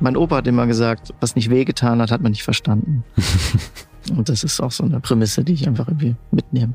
Mein Opa hat immer gesagt, was nicht wehgetan hat, hat man nicht verstanden. Und das ist auch so eine Prämisse, die ich einfach irgendwie mitnehme.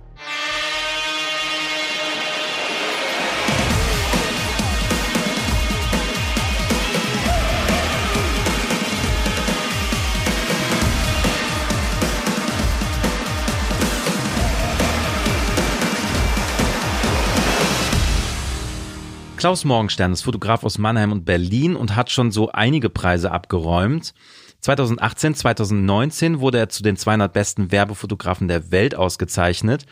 Klaus Morgenstern ist Fotograf aus Mannheim und Berlin und hat schon so einige Preise abgeräumt. 2018, 2019 wurde er zu den 200 besten Werbefotografen der Welt ausgezeichnet.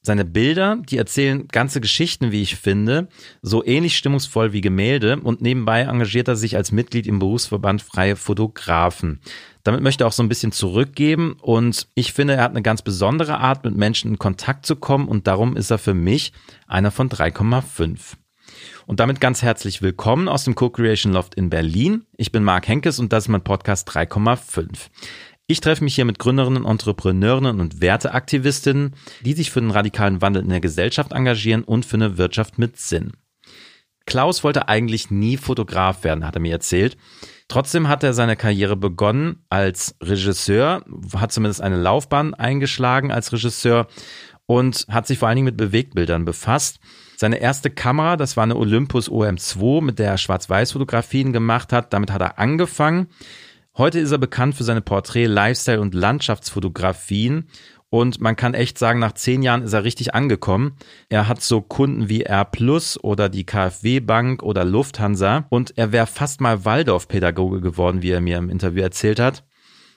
Seine Bilder, die erzählen ganze Geschichten, wie ich finde, so ähnlich stimmungsvoll wie Gemälde und nebenbei engagiert er sich als Mitglied im Berufsverband Freie Fotografen. Damit möchte er auch so ein bisschen zurückgeben und ich finde, er hat eine ganz besondere Art, mit Menschen in Kontakt zu kommen und darum ist er für mich einer von 3,5. Und damit ganz herzlich willkommen aus dem Co-Creation Loft in Berlin. Ich bin Marc Henkes und das ist mein Podcast 3,5. Ich treffe mich hier mit Gründerinnen, Entrepreneurinnen und Werteaktivistinnen, die sich für den radikalen Wandel in der Gesellschaft engagieren und für eine Wirtschaft mit Sinn. Klaus wollte eigentlich nie Fotograf werden, hat er mir erzählt. Trotzdem hat er seine Karriere begonnen als Regisseur, hat zumindest eine Laufbahn eingeschlagen als Regisseur und hat sich vor allen Dingen mit Bewegtbildern befasst. Seine erste Kamera, das war eine Olympus OM2, mit der er Schwarz-Weiß-Fotografien gemacht hat. Damit hat er angefangen. Heute ist er bekannt für seine Porträt-, Lifestyle- und Landschaftsfotografien. Und man kann echt sagen, nach zehn Jahren ist er richtig angekommen. Er hat so Kunden wie R Plus oder die KfW Bank oder Lufthansa. Und er wäre fast mal Waldorf-Pädagoge geworden, wie er mir im Interview erzählt hat.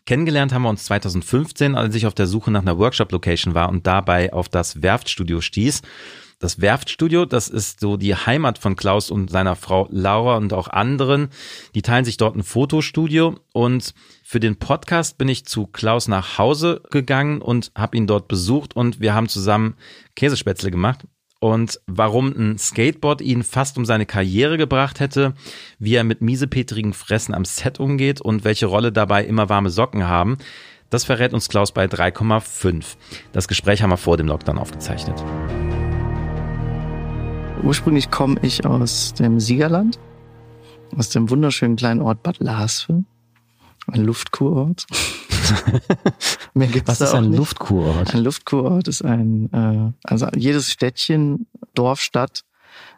Kennengelernt haben wir uns 2015, als ich auf der Suche nach einer Workshop-Location war und dabei auf das Werftstudio stieß. Das Werftstudio, das ist so die Heimat von Klaus und seiner Frau Laura und auch anderen. Die teilen sich dort ein Fotostudio und für den Podcast bin ich zu Klaus nach Hause gegangen und habe ihn dort besucht und wir haben zusammen Käsespätzle gemacht. Und warum ein Skateboard ihn fast um seine Karriere gebracht hätte, wie er mit miesepetrigen Fressen am Set umgeht und welche Rolle dabei immer warme Socken haben, das verrät uns Klaus bei 3,5. Das Gespräch haben wir vor dem Lockdown aufgezeichnet. Ursprünglich komme ich aus dem Siegerland, aus dem wunderschönen kleinen Ort Bad Lasve, ein Luftkurort. Mehr gibt's Was ist ein nicht. Luftkurort? Ein Luftkurort ist ein, äh, also jedes Städtchen, Dorf, Stadt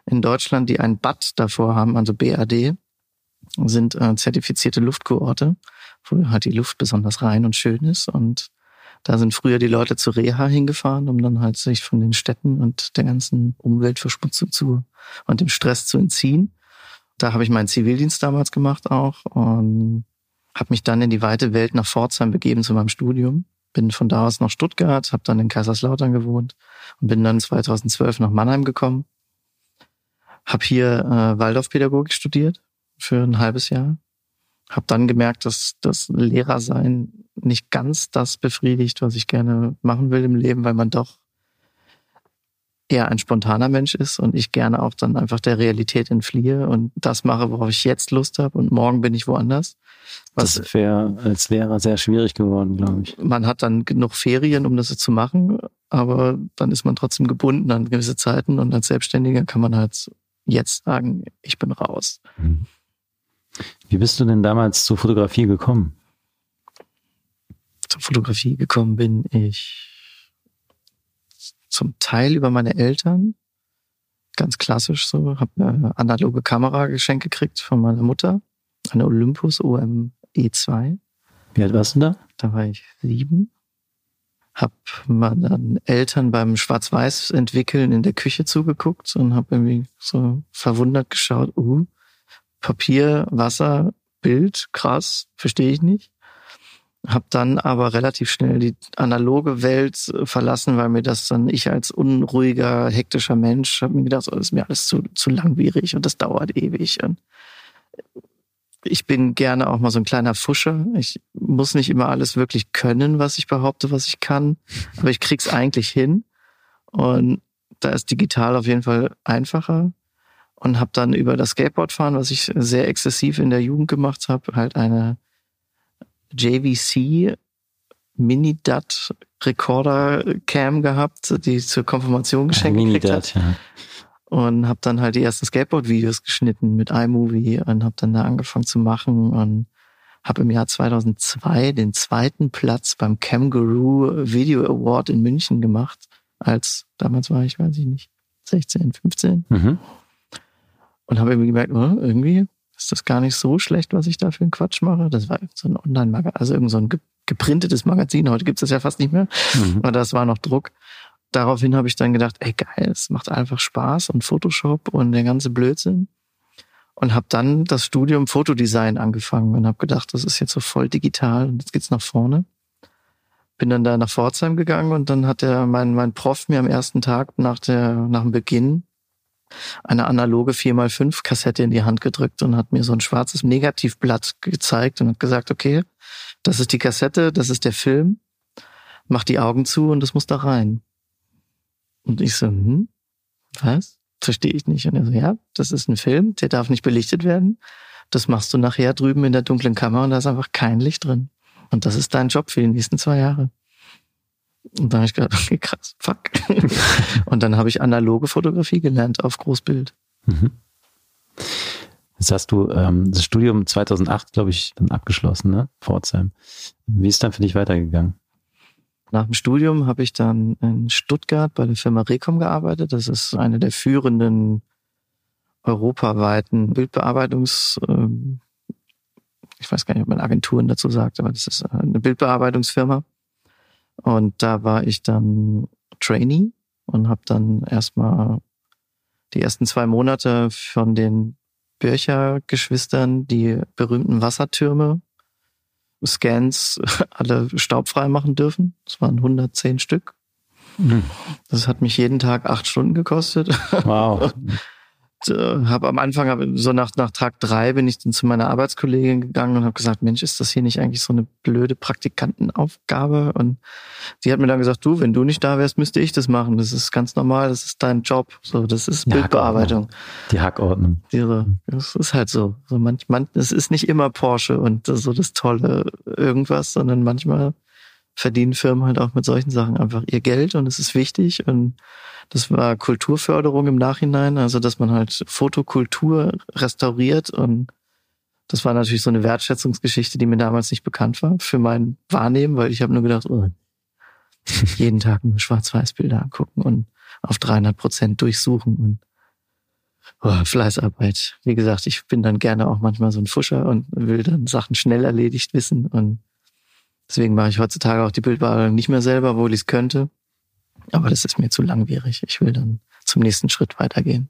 in Deutschland, die ein Bad davor haben, also BAD, sind äh, zertifizierte Luftkurorte, wo halt die Luft besonders rein und schön ist und da sind früher die Leute zu Reha hingefahren, um dann halt sich von den Städten und der ganzen Umweltverschmutzung zu und dem Stress zu entziehen. Da habe ich meinen Zivildienst damals gemacht auch und habe mich dann in die weite Welt nach Pforzheim begeben zu meinem Studium. Bin von da aus nach Stuttgart, habe dann in Kaiserslautern gewohnt und bin dann 2012 nach Mannheim gekommen. Habe hier äh, Waldorfpädagogik studiert für ein halbes Jahr. Habe dann gemerkt, dass das Lehrersein nicht ganz das befriedigt, was ich gerne machen will im Leben, weil man doch eher ein spontaner Mensch ist und ich gerne auch dann einfach der Realität entfliehe und das mache, worauf ich jetzt Lust habe und morgen bin ich woanders. Was das wäre als Lehrer sehr schwierig geworden, glaube ich. Man hat dann genug Ferien, um das zu machen, aber dann ist man trotzdem gebunden an gewisse Zeiten und als Selbstständiger kann man halt jetzt sagen, ich bin raus. Mhm. Wie bist du denn damals zur Fotografie gekommen? Zur Fotografie gekommen bin ich zum Teil über meine Eltern. Ganz klassisch so. Habe eine analoge Kamera geschenkt gekriegt von meiner Mutter. Eine Olympus OM E2. Wie alt warst du da? Da war ich sieben. Hab meinen Eltern beim Schwarz-Weiß entwickeln in der Küche zugeguckt und habe irgendwie so verwundert geschaut, uh, Papier, Wasser, Bild, krass, verstehe ich nicht. Hab dann aber relativ schnell die analoge Welt äh, verlassen, weil mir das dann, ich als unruhiger, hektischer Mensch, habe mir gedacht, oh, das ist mir alles zu, zu langwierig und das dauert ewig. Und ich bin gerne auch mal so ein kleiner Fuscher. Ich muss nicht immer alles wirklich können, was ich behaupte, was ich kann, aber ich krieg's eigentlich hin. Und da ist digital auf jeden Fall einfacher. Und habe dann über das Skateboardfahren, was ich sehr exzessiv in der Jugend gemacht habe, halt eine JVC Mini-DAT Recorder Cam gehabt, die zur Konfirmation geschenkt Mini-DAT, ja. und habe dann halt die ersten Skateboard-Videos geschnitten mit iMovie und habe dann da angefangen zu machen und habe im Jahr 2002 den zweiten Platz beim Kangaroo Video Award in München gemacht. Als damals war ich, weiß ich nicht, 16, 15. Mhm. Und habe irgendwie gemerkt, oh, irgendwie ist das gar nicht so schlecht, was ich da für einen Quatsch mache. Das war so ein Online-Magazin, also irgend so ein geprintetes Magazin. Heute gibt es das ja fast nicht mehr. Mhm. Aber das war noch Druck. Daraufhin habe ich dann gedacht, ey geil, es macht einfach Spaß und Photoshop und der ganze Blödsinn und habe dann das Studium Fotodesign angefangen und habe gedacht, das ist jetzt so voll digital und jetzt geht's nach vorne. Bin dann da nach Pforzheim gegangen und dann hat der mein mein Prof mir am ersten Tag nach der nach dem Beginn eine analoge 4x5 Kassette in die Hand gedrückt und hat mir so ein schwarzes Negativblatt gezeigt und hat gesagt, okay, das ist die Kassette, das ist der Film, mach die Augen zu und das muss da rein. Und ich so, hm, was? verstehe ich nicht. Und er so, ja, das ist ein Film, der darf nicht belichtet werden. Das machst du nachher drüben in der dunklen Kammer und da ist einfach kein Licht drin. Und das ist dein Job für die nächsten zwei Jahre. Und da habe ich gedacht, okay, krass, fuck. und dann habe ich analoge Fotografie gelernt auf Großbild. Mhm. Jetzt hast du ähm, das Studium 2008, glaube ich, dann abgeschlossen, ne? Pforzheim. Wie ist dann für dich weitergegangen? Nach dem Studium habe ich dann in Stuttgart bei der Firma Recom gearbeitet. Das ist eine der führenden europaweiten Bildbearbeitungs, ähm, ich weiß gar nicht, ob man Agenturen dazu sagt, aber das ist eine Bildbearbeitungsfirma. Und da war ich dann Trainee und habe dann erstmal die ersten zwei Monate von den Bircher-Geschwistern die berühmten Wassertürme Scans alle staubfrei machen dürfen. Das waren 110 Stück. Mhm. Das hat mich jeden Tag acht Stunden gekostet. Wow. äh, habe am Anfang, hab, so nach, nach Tag drei bin ich dann zu meiner Arbeitskollegin gegangen und habe gesagt, Mensch, ist das hier nicht eigentlich so eine blöde Praktikantenaufgabe? Und sie hat mir dann gesagt, du, wenn du nicht da wärst, müsste ich das machen. Das ist ganz normal, das ist dein Job. So, das ist Bildbearbeitung. Die Hackordnung. Die, das ist halt so. so manch, man, es ist nicht immer Porsche und so das tolle irgendwas, sondern manchmal verdienen Firmen halt auch mit solchen Sachen einfach ihr Geld und es ist wichtig und das war Kulturförderung im Nachhinein, also dass man halt Fotokultur restauriert und das war natürlich so eine Wertschätzungsgeschichte, die mir damals nicht bekannt war für mein Wahrnehmen, weil ich habe nur gedacht, oh, jeden Tag nur Schwarz-Weiß-Bilder angucken und auf 300 Prozent durchsuchen und oh, Fleißarbeit. Wie gesagt, ich bin dann gerne auch manchmal so ein Fuscher und will dann Sachen schnell erledigt wissen und deswegen mache ich heutzutage auch die Bildbearbeitung nicht mehr selber, obwohl ich es könnte. Aber das ist mir zu langwierig. Ich will dann zum nächsten Schritt weitergehen.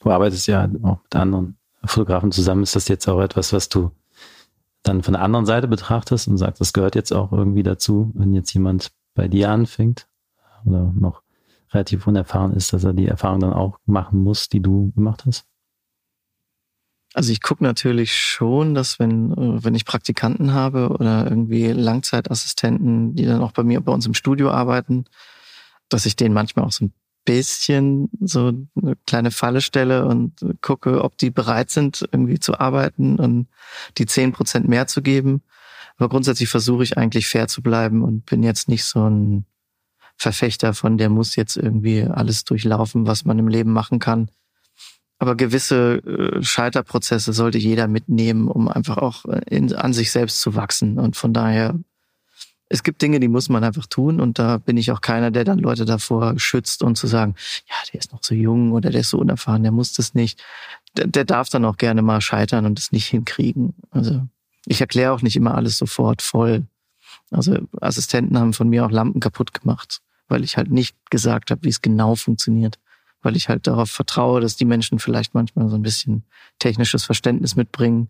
Du arbeitest ja auch mit anderen Fotografen zusammen. Ist das jetzt auch etwas, was du dann von der anderen Seite betrachtest und sagst, das gehört jetzt auch irgendwie dazu, wenn jetzt jemand bei dir anfängt oder noch relativ unerfahren ist, dass er die Erfahrung dann auch machen muss, die du gemacht hast? Also ich gucke natürlich schon, dass wenn, äh, wenn ich Praktikanten habe oder irgendwie Langzeitassistenten, die dann auch bei mir bei uns im Studio arbeiten, dass ich denen manchmal auch so ein bisschen so eine kleine Falle stelle und gucke, ob die bereit sind, irgendwie zu arbeiten und die zehn Prozent mehr zu geben. Aber grundsätzlich versuche ich eigentlich fair zu bleiben und bin jetzt nicht so ein Verfechter von, der muss jetzt irgendwie alles durchlaufen, was man im Leben machen kann. Aber gewisse äh, Scheiterprozesse sollte jeder mitnehmen, um einfach auch in, an sich selbst zu wachsen. Und von daher es gibt Dinge, die muss man einfach tun und da bin ich auch keiner, der dann Leute davor schützt und zu sagen, ja, der ist noch so jung oder der ist so unerfahren, der muss das nicht. Der, der darf dann auch gerne mal scheitern und es nicht hinkriegen. Also ich erkläre auch nicht immer alles sofort voll. Also Assistenten haben von mir auch Lampen kaputt gemacht, weil ich halt nicht gesagt habe, wie es genau funktioniert. Weil ich halt darauf vertraue, dass die Menschen vielleicht manchmal so ein bisschen technisches Verständnis mitbringen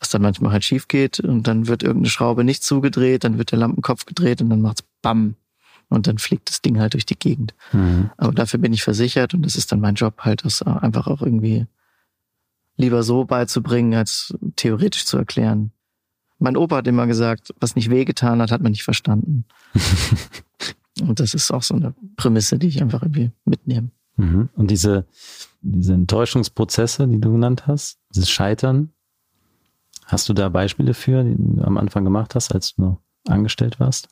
was dann manchmal halt schief geht und dann wird irgendeine Schraube nicht zugedreht, dann wird der Lampenkopf gedreht und dann macht's BAM und dann fliegt das Ding halt durch die Gegend. Mhm. Aber dafür bin ich versichert und das ist dann mein Job halt, das einfach auch irgendwie lieber so beizubringen, als theoretisch zu erklären. Mein Opa hat immer gesagt, was nicht wehgetan hat, hat man nicht verstanden. und das ist auch so eine Prämisse, die ich einfach irgendwie mitnehme. Mhm. Und diese, diese Enttäuschungsprozesse, die du genannt hast, dieses Scheitern, Hast du da Beispiele für, die du am Anfang gemacht hast, als du noch angestellt warst?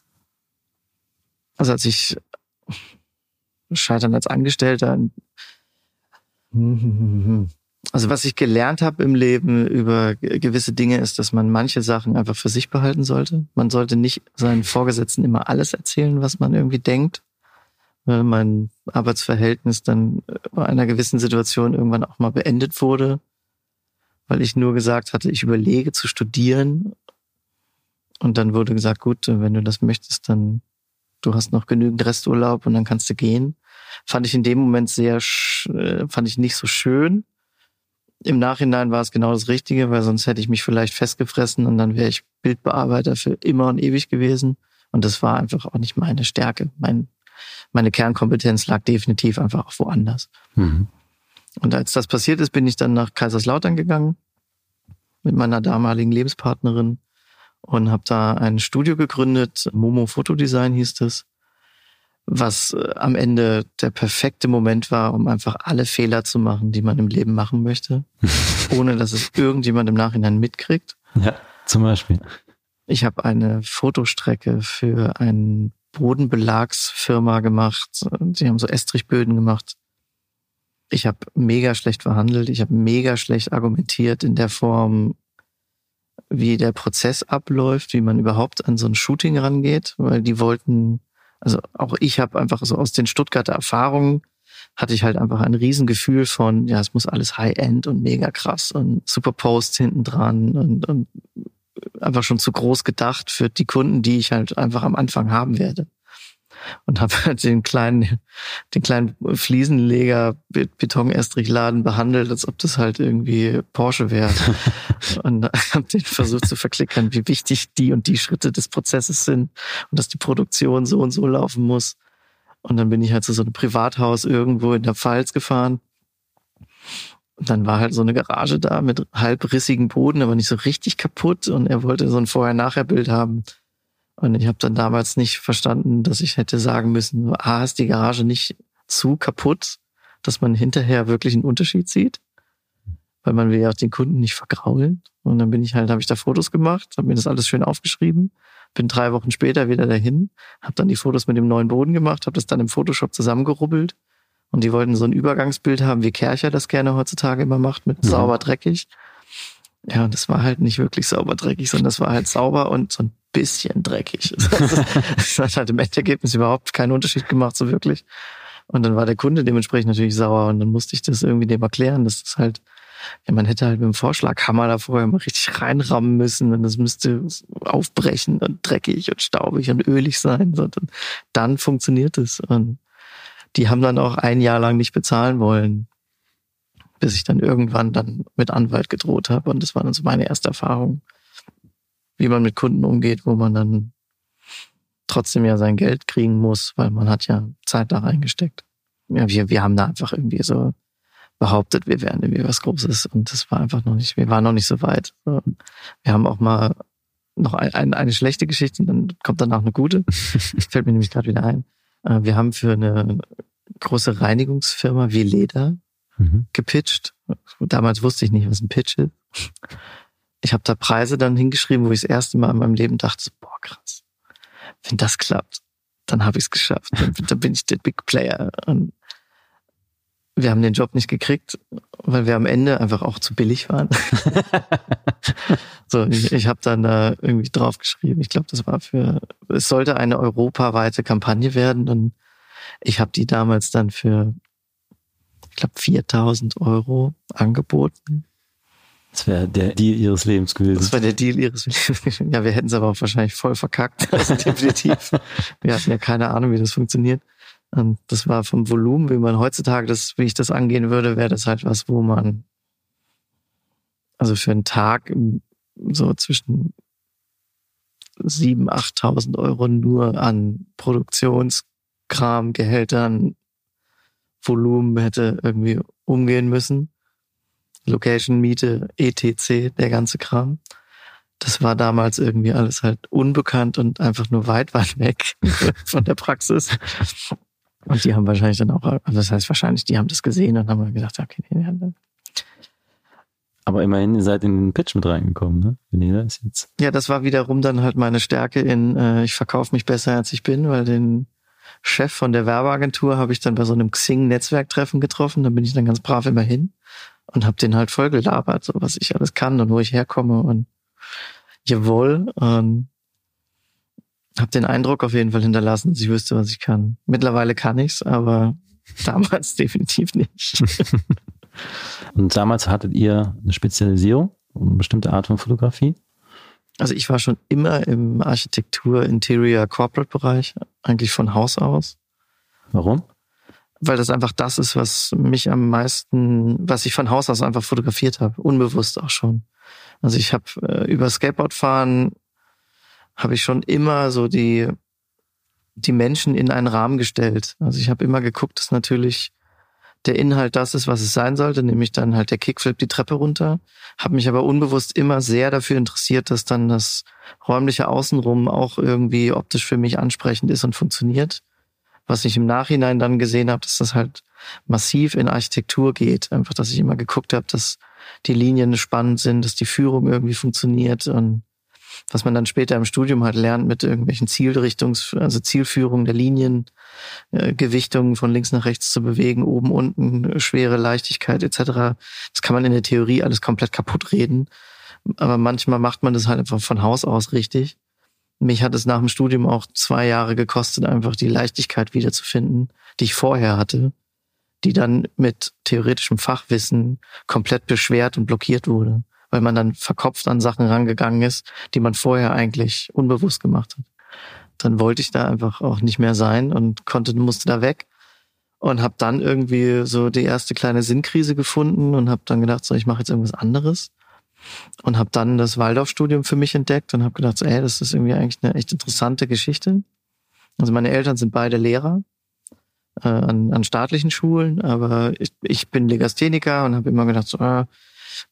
Also als ich scheitern als Angestellter, Also was ich gelernt habe im Leben über gewisse Dinge ist, dass man manche Sachen einfach für sich behalten sollte. Man sollte nicht seinen Vorgesetzten immer alles erzählen, was man irgendwie denkt. Weil mein Arbeitsverhältnis dann bei einer gewissen Situation irgendwann auch mal beendet wurde, weil ich nur gesagt hatte, ich überlege zu studieren. Und dann wurde gesagt, gut, wenn du das möchtest, dann du hast noch genügend Resturlaub und dann kannst du gehen. Fand ich in dem Moment sehr, äh, fand ich nicht so schön. Im Nachhinein war es genau das Richtige, weil sonst hätte ich mich vielleicht festgefressen und dann wäre ich Bildbearbeiter für immer und ewig gewesen. Und das war einfach auch nicht meine Stärke. Mein, meine Kernkompetenz lag definitiv einfach auch woanders. Mhm. Und als das passiert ist, bin ich dann nach Kaiserslautern gegangen mit meiner damaligen Lebenspartnerin und habe da ein Studio gegründet. Momo Fotodesign hieß es was äh, am Ende der perfekte Moment war, um einfach alle Fehler zu machen, die man im Leben machen möchte, ohne dass es irgendjemand im Nachhinein mitkriegt. Ja, zum Beispiel. Ich habe eine Fotostrecke für eine Bodenbelagsfirma gemacht. Sie haben so Estrichböden gemacht. Ich habe mega schlecht verhandelt. Ich habe mega schlecht argumentiert in der Form, wie der Prozess abläuft, wie man überhaupt an so ein Shooting rangeht, weil die wollten also auch ich habe einfach so aus den Stuttgarter Erfahrungen hatte ich halt einfach ein Riesengefühl von, ja, es muss alles High-End und mega krass und super Posts hinten dran und, und einfach schon zu groß gedacht für die Kunden, die ich halt einfach am Anfang haben werde und habe halt den kleinen, den kleinen Fliesenleger Betonestrichladen behandelt, als ob das halt irgendwie Porsche wäre. und habe den versucht zu verklickern, wie wichtig die und die Schritte des Prozesses sind und dass die Produktion so und so laufen muss. Und dann bin ich halt zu so einem Privathaus irgendwo in der Pfalz gefahren. Und dann war halt so eine Garage da mit halbrissigen Boden, aber nicht so richtig kaputt. Und er wollte so ein Vorher-Nachher-Bild haben. Und ich habe dann damals nicht verstanden, dass ich hätte sagen müssen, ah, ist die Garage nicht zu kaputt, dass man hinterher wirklich einen Unterschied sieht. Weil man will ja auch den Kunden nicht vergraulen. Und dann bin ich halt, habe ich da Fotos gemacht, habe mir das alles schön aufgeschrieben, bin drei Wochen später wieder dahin, habe dann die Fotos mit dem neuen Boden gemacht, habe das dann im Photoshop zusammengerubbelt. Und die wollten so ein Übergangsbild haben, wie Kercher das gerne heutzutage immer macht, mit mhm. sauber dreckig. Ja, und das war halt nicht wirklich sauber dreckig, sondern das war halt sauber und so ein bisschen dreckig. Das hat halt im Endergebnis überhaupt keinen Unterschied gemacht, so wirklich. Und dann war der Kunde dementsprechend natürlich sauer und dann musste ich das irgendwie dem erklären, dass das halt, ja, man hätte halt mit dem Vorschlaghammer da vorher mal richtig reinrammen müssen und das müsste aufbrechen und dreckig und staubig und ölig sein. Und dann funktioniert es. Und die haben dann auch ein Jahr lang nicht bezahlen wollen, bis ich dann irgendwann dann mit Anwalt gedroht habe. Und das war dann so meine erste Erfahrung wie man mit Kunden umgeht, wo man dann trotzdem ja sein Geld kriegen muss, weil man hat ja Zeit da reingesteckt. Ja, wir, wir haben da einfach irgendwie so behauptet, wir wären irgendwie was Großes und das war einfach noch nicht, wir waren noch nicht so weit. Wir haben auch mal noch ein, ein, eine schlechte Geschichte und dann kommt danach eine gute. Fällt mir nämlich gerade wieder ein. Äh, wir haben für eine große Reinigungsfirma wie Leder mhm. gepitcht. Damals wusste ich nicht, was ein Pitch ist ich habe da Preise dann hingeschrieben, wo ich das erste Mal in meinem Leben dachte, boah, krass. Wenn das klappt, dann habe ich es geschafft. Dann, dann, bin ich der Big Player. Und wir haben den Job nicht gekriegt, weil wir am Ende einfach auch zu billig waren. so, ich, ich habe dann da irgendwie drauf geschrieben. Ich glaube, das war für, es sollte eine europaweite Kampagne werden. Und ich habe die damals dann für, ich glaube, 4000 Euro angeboten. Das wäre der Deal ihres Lebens gewesen. Das war der Deal ihres Lebens. Ja, wir hätten es aber auch wahrscheinlich voll verkackt. Also definitiv. wir hatten ja keine Ahnung, wie das funktioniert. Und das war vom Volumen, wie man heutzutage das, wie ich das angehen würde, wäre das halt was, wo man, also für einen Tag so zwischen sieben, achttausend Euro nur an Produktionskram, Gehältern, Volumen hätte irgendwie umgehen müssen. Location, Miete, ETC, der ganze Kram. Das war damals irgendwie alles halt unbekannt und einfach nur weit, weit weg von der Praxis. Und die haben wahrscheinlich dann auch, also das heißt wahrscheinlich, die haben das gesehen und haben gedacht, okay, nee, nee. Aber immerhin, ihr seid in den Pitch mit reingekommen, ne? Veneda ist jetzt. Ja, das war wiederum dann halt meine Stärke in, äh, ich verkaufe mich besser als ich bin, weil den Chef von der Werbeagentur habe ich dann bei so einem Xing-Netzwerktreffen getroffen. Da bin ich dann ganz brav immer hin und habe den halt voll gelabert, so was ich alles kann und wo ich herkomme und jawohl. Und habe den Eindruck auf jeden Fall hinterlassen, dass ich wüsste, was ich kann. Mittlerweile kann ich's, aber damals definitiv nicht. und damals hattet ihr eine Spezialisierung, eine bestimmte Art von Fotografie? Also ich war schon immer im Architektur, Interior, Corporate Bereich, eigentlich von Haus aus. Warum? Weil das einfach das ist, was mich am meisten, was ich von Haus aus einfach fotografiert habe, unbewusst auch schon. Also ich habe äh, über Skateboardfahren habe ich schon immer so die die Menschen in einen Rahmen gestellt. Also ich habe immer geguckt, dass natürlich der Inhalt das ist, was es sein sollte, nämlich dann halt der Kickflip die Treppe runter. Habe mich aber unbewusst immer sehr dafür interessiert, dass dann das räumliche Außenrum auch irgendwie optisch für mich ansprechend ist und funktioniert. Was ich im Nachhinein dann gesehen habe, dass das halt massiv in Architektur geht. Einfach, dass ich immer geguckt habe, dass die Linien spannend sind, dass die Führung irgendwie funktioniert und was man dann später im Studium halt lernt mit irgendwelchen Zielrichtungs-, also Zielführung der Linien, äh, Gewichtungen von links nach rechts zu bewegen, oben, unten, schwere Leichtigkeit etc. Das kann man in der Theorie alles komplett kaputt reden. Aber manchmal macht man das halt einfach von Haus aus richtig. Mich hat es nach dem Studium auch zwei Jahre gekostet, einfach die Leichtigkeit wiederzufinden, die ich vorher hatte, die dann mit theoretischem Fachwissen komplett beschwert und blockiert wurde weil man dann verkopft an Sachen rangegangen ist, die man vorher eigentlich unbewusst gemacht hat. Dann wollte ich da einfach auch nicht mehr sein und konnte, musste da weg und habe dann irgendwie so die erste kleine Sinnkrise gefunden und habe dann gedacht, so ich mache jetzt irgendwas anderes und habe dann das Waldorfstudium für mich entdeckt und habe gedacht, so, ey, das ist irgendwie eigentlich eine echt interessante Geschichte. Also meine Eltern sind beide Lehrer äh, an, an staatlichen Schulen, aber ich, ich bin Legastheniker und habe immer gedacht, so, äh,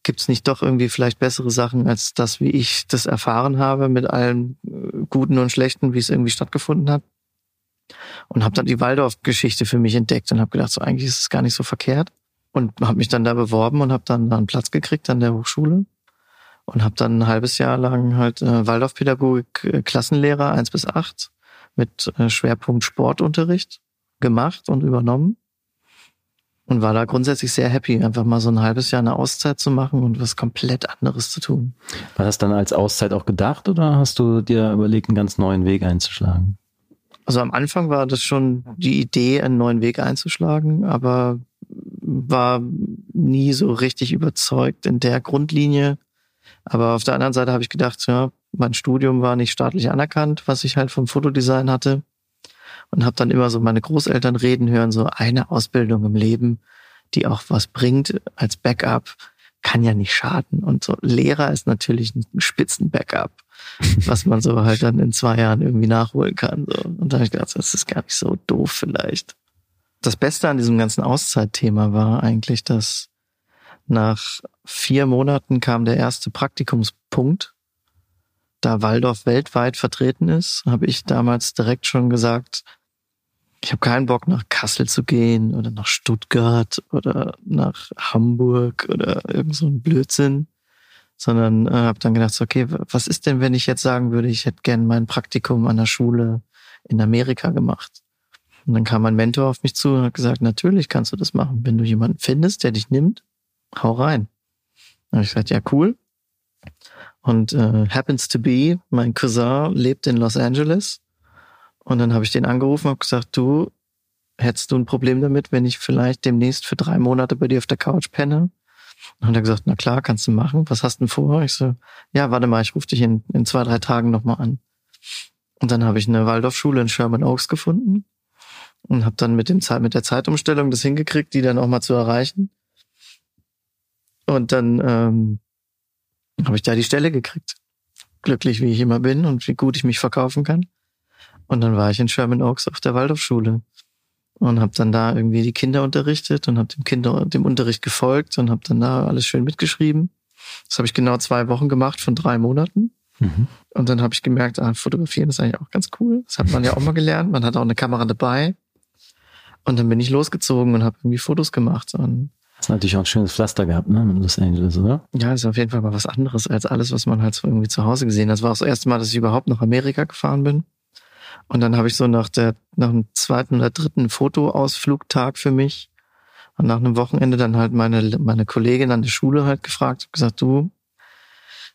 Gibt es nicht doch irgendwie vielleicht bessere Sachen als das, wie ich das erfahren habe, mit allem äh, Guten und Schlechten, wie es irgendwie stattgefunden hat? Und habe dann die Waldorf-Geschichte für mich entdeckt und habe gedacht, so eigentlich ist es gar nicht so verkehrt. Und habe mich dann da beworben und habe dann da einen Platz gekriegt an der Hochschule und habe dann ein halbes Jahr lang halt äh, Waldorfpädagogik äh, Klassenlehrer eins bis acht mit äh, Schwerpunkt Sportunterricht gemacht und übernommen und war da grundsätzlich sehr happy, einfach mal so ein halbes Jahr eine Auszeit zu machen und was komplett anderes zu tun. War das dann als Auszeit auch gedacht oder hast du dir überlegt, einen ganz neuen Weg einzuschlagen? Also am Anfang war das schon die Idee, einen neuen Weg einzuschlagen, aber war nie so richtig überzeugt in der Grundlinie. Aber auf der anderen Seite habe ich gedacht, ja, mein Studium war nicht staatlich anerkannt, was ich halt vom Fotodesign hatte und habe dann immer so meine Großeltern reden hören, so eine Ausbildung im Leben, die auch was bringt als Backup, kann ja nicht schaden. Und so Lehrer ist natürlich ein Spitzen-Backup, was man so halt dann in zwei Jahren irgendwie nachholen kann. So. Und da habe ich gedacht, das ist gar nicht so doof vielleicht. Das Beste an diesem ganzen Auszeitthema war eigentlich, dass nach vier Monaten kam der erste Praktikumspunkt. Da Waldorf weltweit vertreten ist, habe ich damals direkt schon gesagt, ich habe keinen Bock nach Kassel zu gehen oder nach Stuttgart oder nach Hamburg oder irgend so ein Blödsinn, sondern äh, habe dann gedacht, okay, was ist denn, wenn ich jetzt sagen würde, ich hätte gern mein Praktikum an der Schule in Amerika gemacht? Und dann kam mein Mentor auf mich zu und hat gesagt, natürlich kannst du das machen. Wenn du jemanden findest, der dich nimmt, hau rein. Habe ich gesagt, ja, cool. Und äh, happens to be, mein Cousin lebt in Los Angeles und dann habe ich den angerufen und gesagt, du, hättest du ein Problem damit, wenn ich vielleicht demnächst für drei Monate bei dir auf der Couch penne? Und hat er gesagt, na klar, kannst du machen. Was hast du denn vor? Ich so, ja, warte mal, ich rufe dich in, in zwei, drei Tagen nochmal an. Und dann habe ich eine Waldorfschule in Sherman Oaks gefunden und habe dann mit, dem mit der Zeitumstellung das hingekriegt, die dann auch mal zu erreichen. Und dann ähm, habe ich da die Stelle gekriegt. Glücklich, wie ich immer bin und wie gut ich mich verkaufen kann. Und dann war ich in Sherman Oaks auf der Waldorfschule und habe dann da irgendwie die Kinder unterrichtet und habe dem Kinder dem Unterricht gefolgt und habe dann da alles schön mitgeschrieben. Das habe ich genau zwei Wochen gemacht von drei Monaten. Mhm. Und dann habe ich gemerkt, ah, fotografieren ist eigentlich auch ganz cool. Das hat man ja auch mal gelernt. Man hat auch eine Kamera dabei. Und dann bin ich losgezogen und habe irgendwie Fotos gemacht. Und das ist natürlich auch ein schönes Pflaster gehabt, ne, in Los Angeles, oder? Ja, ist auf jeden Fall mal was anderes als alles, was man halt so irgendwie zu Hause gesehen hat. Das war auch das erste Mal, dass ich überhaupt nach Amerika gefahren bin. Und dann habe ich so nach der, nach dem zweiten oder dritten Fotoausflugtag für mich und nach einem Wochenende dann halt meine, meine Kollegin an der Schule halt gefragt, gesagt, du,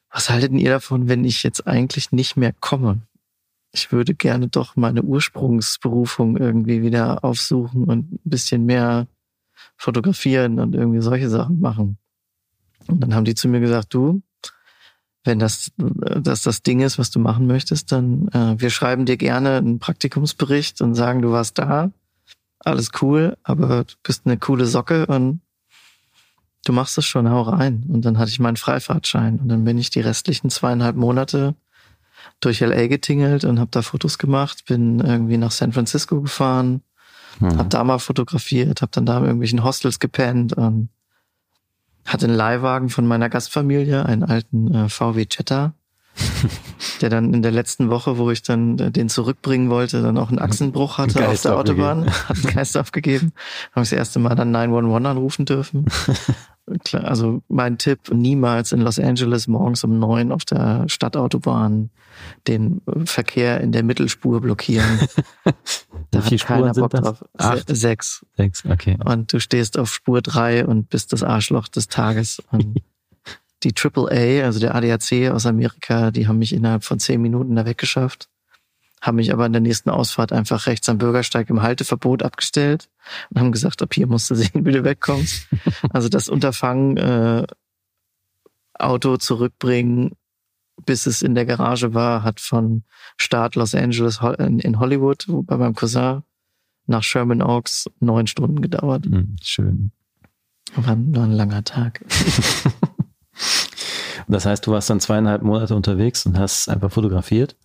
was haltet ihr davon, wenn ich jetzt eigentlich nicht mehr komme? Ich würde gerne doch meine Ursprungsberufung irgendwie wieder aufsuchen und ein bisschen mehr fotografieren und irgendwie solche Sachen machen. Und dann haben die zu mir gesagt, du, wenn das, das das Ding ist, was du machen möchtest, dann äh, wir schreiben dir gerne einen Praktikumsbericht und sagen, du warst da, alles cool, aber du bist eine coole Socke und du machst es schon, hau rein. Und dann hatte ich meinen Freifahrtschein und dann bin ich die restlichen zweieinhalb Monate durch LA getingelt und habe da Fotos gemacht, bin irgendwie nach San Francisco gefahren, mhm. habe da mal fotografiert, habe dann da in irgendwelchen Hostels gepennt und hatte einen Leihwagen von meiner Gastfamilie, einen alten äh, VW Jetta, der dann in der letzten Woche, wo ich dann äh, den zurückbringen wollte, dann auch einen Achsenbruch hatte auf der Autobahn, hat einen Geist aufgegeben. Habe ich das erste Mal dann 911 anrufen dürfen. Klar, also mein Tipp, niemals in Los Angeles morgens um neun auf der Stadtautobahn den Verkehr in der Mittelspur blockieren. da hat keiner Bock drauf. Acht. Sechs. Sechs, okay. Und du stehst auf Spur drei und bist das Arschloch des Tages. Und die AAA, also der ADAC aus Amerika, die haben mich innerhalb von zehn Minuten da weggeschafft haben mich aber in der nächsten Ausfahrt einfach rechts am Bürgersteig im Halteverbot abgestellt und haben gesagt, ab hier musst du sehen, wie du wegkommst. also das Unterfangen, äh, Auto zurückbringen, bis es in der Garage war, hat von Start Los Angeles in Hollywood, bei meinem Cousin, nach Sherman Oaks neun Stunden gedauert. Hm, schön. War, war ein langer Tag. das heißt, du warst dann zweieinhalb Monate unterwegs und hast einfach fotografiert?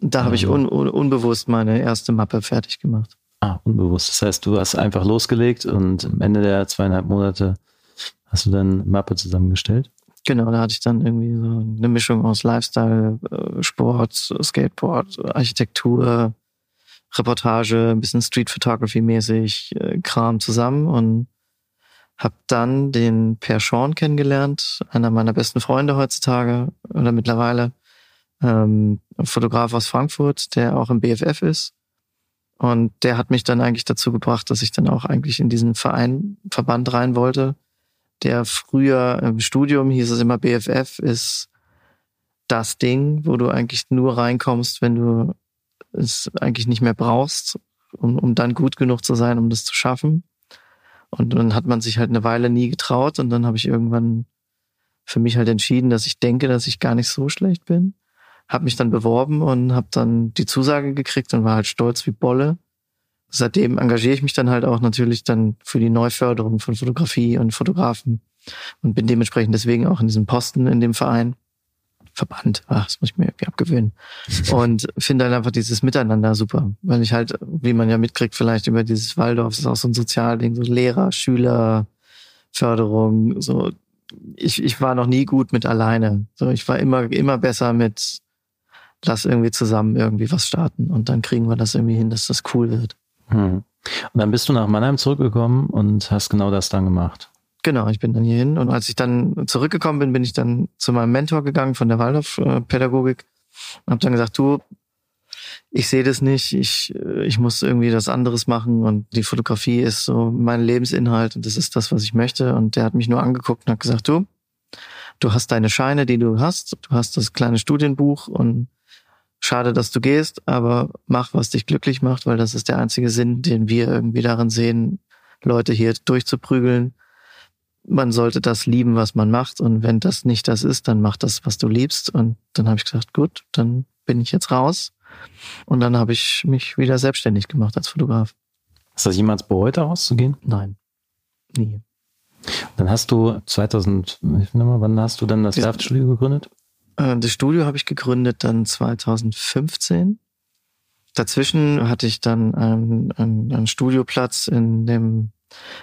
Da habe ich un, un, unbewusst meine erste Mappe fertig gemacht. Ah, unbewusst. Das heißt, du hast einfach losgelegt und am Ende der zweieinhalb Monate hast du dann Mappe zusammengestellt? Genau, da hatte ich dann irgendwie so eine Mischung aus Lifestyle, äh, Sport, Skateboard, Architektur, Reportage, ein bisschen Street Photography mäßig äh, Kram zusammen und habe dann den Per Sean kennengelernt, einer meiner besten Freunde heutzutage oder mittlerweile ähm, Fotograf aus Frankfurt, der auch im BFF ist. Und der hat mich dann eigentlich dazu gebracht, dass ich dann auch eigentlich in diesen Verein, Verband rein wollte. Der früher im Studium hieß es immer BFF ist das Ding, wo du eigentlich nur reinkommst, wenn du es eigentlich nicht mehr brauchst, um, um dann gut genug zu sein, um das zu schaffen. Und dann hat man sich halt eine Weile nie getraut und dann habe ich irgendwann für mich halt entschieden, dass ich denke, dass ich gar nicht so schlecht bin habe mich dann beworben und habe dann die Zusage gekriegt und war halt stolz wie Bolle. Seitdem engagiere ich mich dann halt auch natürlich dann für die Neuförderung von Fotografie und Fotografen und bin dementsprechend deswegen auch in diesem Posten in dem Verein. Verband, ach, das muss ich mir irgendwie abgewöhnen. Und finde halt einfach dieses Miteinander super, weil ich halt, wie man ja mitkriegt, vielleicht über dieses Waldorf, das ist auch so ein Sozialding, so Lehrer, Schüler, Förderung, so. Ich, ich war noch nie gut mit alleine. So, ich war immer, immer besser mit lass irgendwie zusammen irgendwie was starten und dann kriegen wir das irgendwie hin, dass das cool wird. Hm. Und dann bist du nach Mannheim zurückgekommen und hast genau das dann gemacht. Genau, ich bin dann hier hin und als ich dann zurückgekommen bin, bin ich dann zu meinem Mentor gegangen von der Waldorf-Pädagogik und habe dann gesagt, du, ich sehe das nicht, ich, ich muss irgendwie das anderes machen und die Fotografie ist so mein Lebensinhalt und das ist das, was ich möchte. Und der hat mich nur angeguckt und hat gesagt, du, du hast deine Scheine, die du hast, du hast das kleine Studienbuch und schade, dass du gehst, aber mach, was dich glücklich macht, weil das ist der einzige Sinn, den wir irgendwie darin sehen, Leute hier durchzuprügeln. Man sollte das lieben, was man macht. Und wenn das nicht das ist, dann mach das, was du liebst. Und dann habe ich gesagt, gut, dann bin ich jetzt raus. Und dann habe ich mich wieder selbstständig gemacht als Fotograf. Hast du das jemals bereut, da rauszugehen? Nein, nie. Dann hast du 2000, wann hast du dann das Werftstudio gegründet? Äh, das Studio habe ich gegründet dann 2015. Dazwischen hatte ich dann einen, einen, einen Studioplatz in dem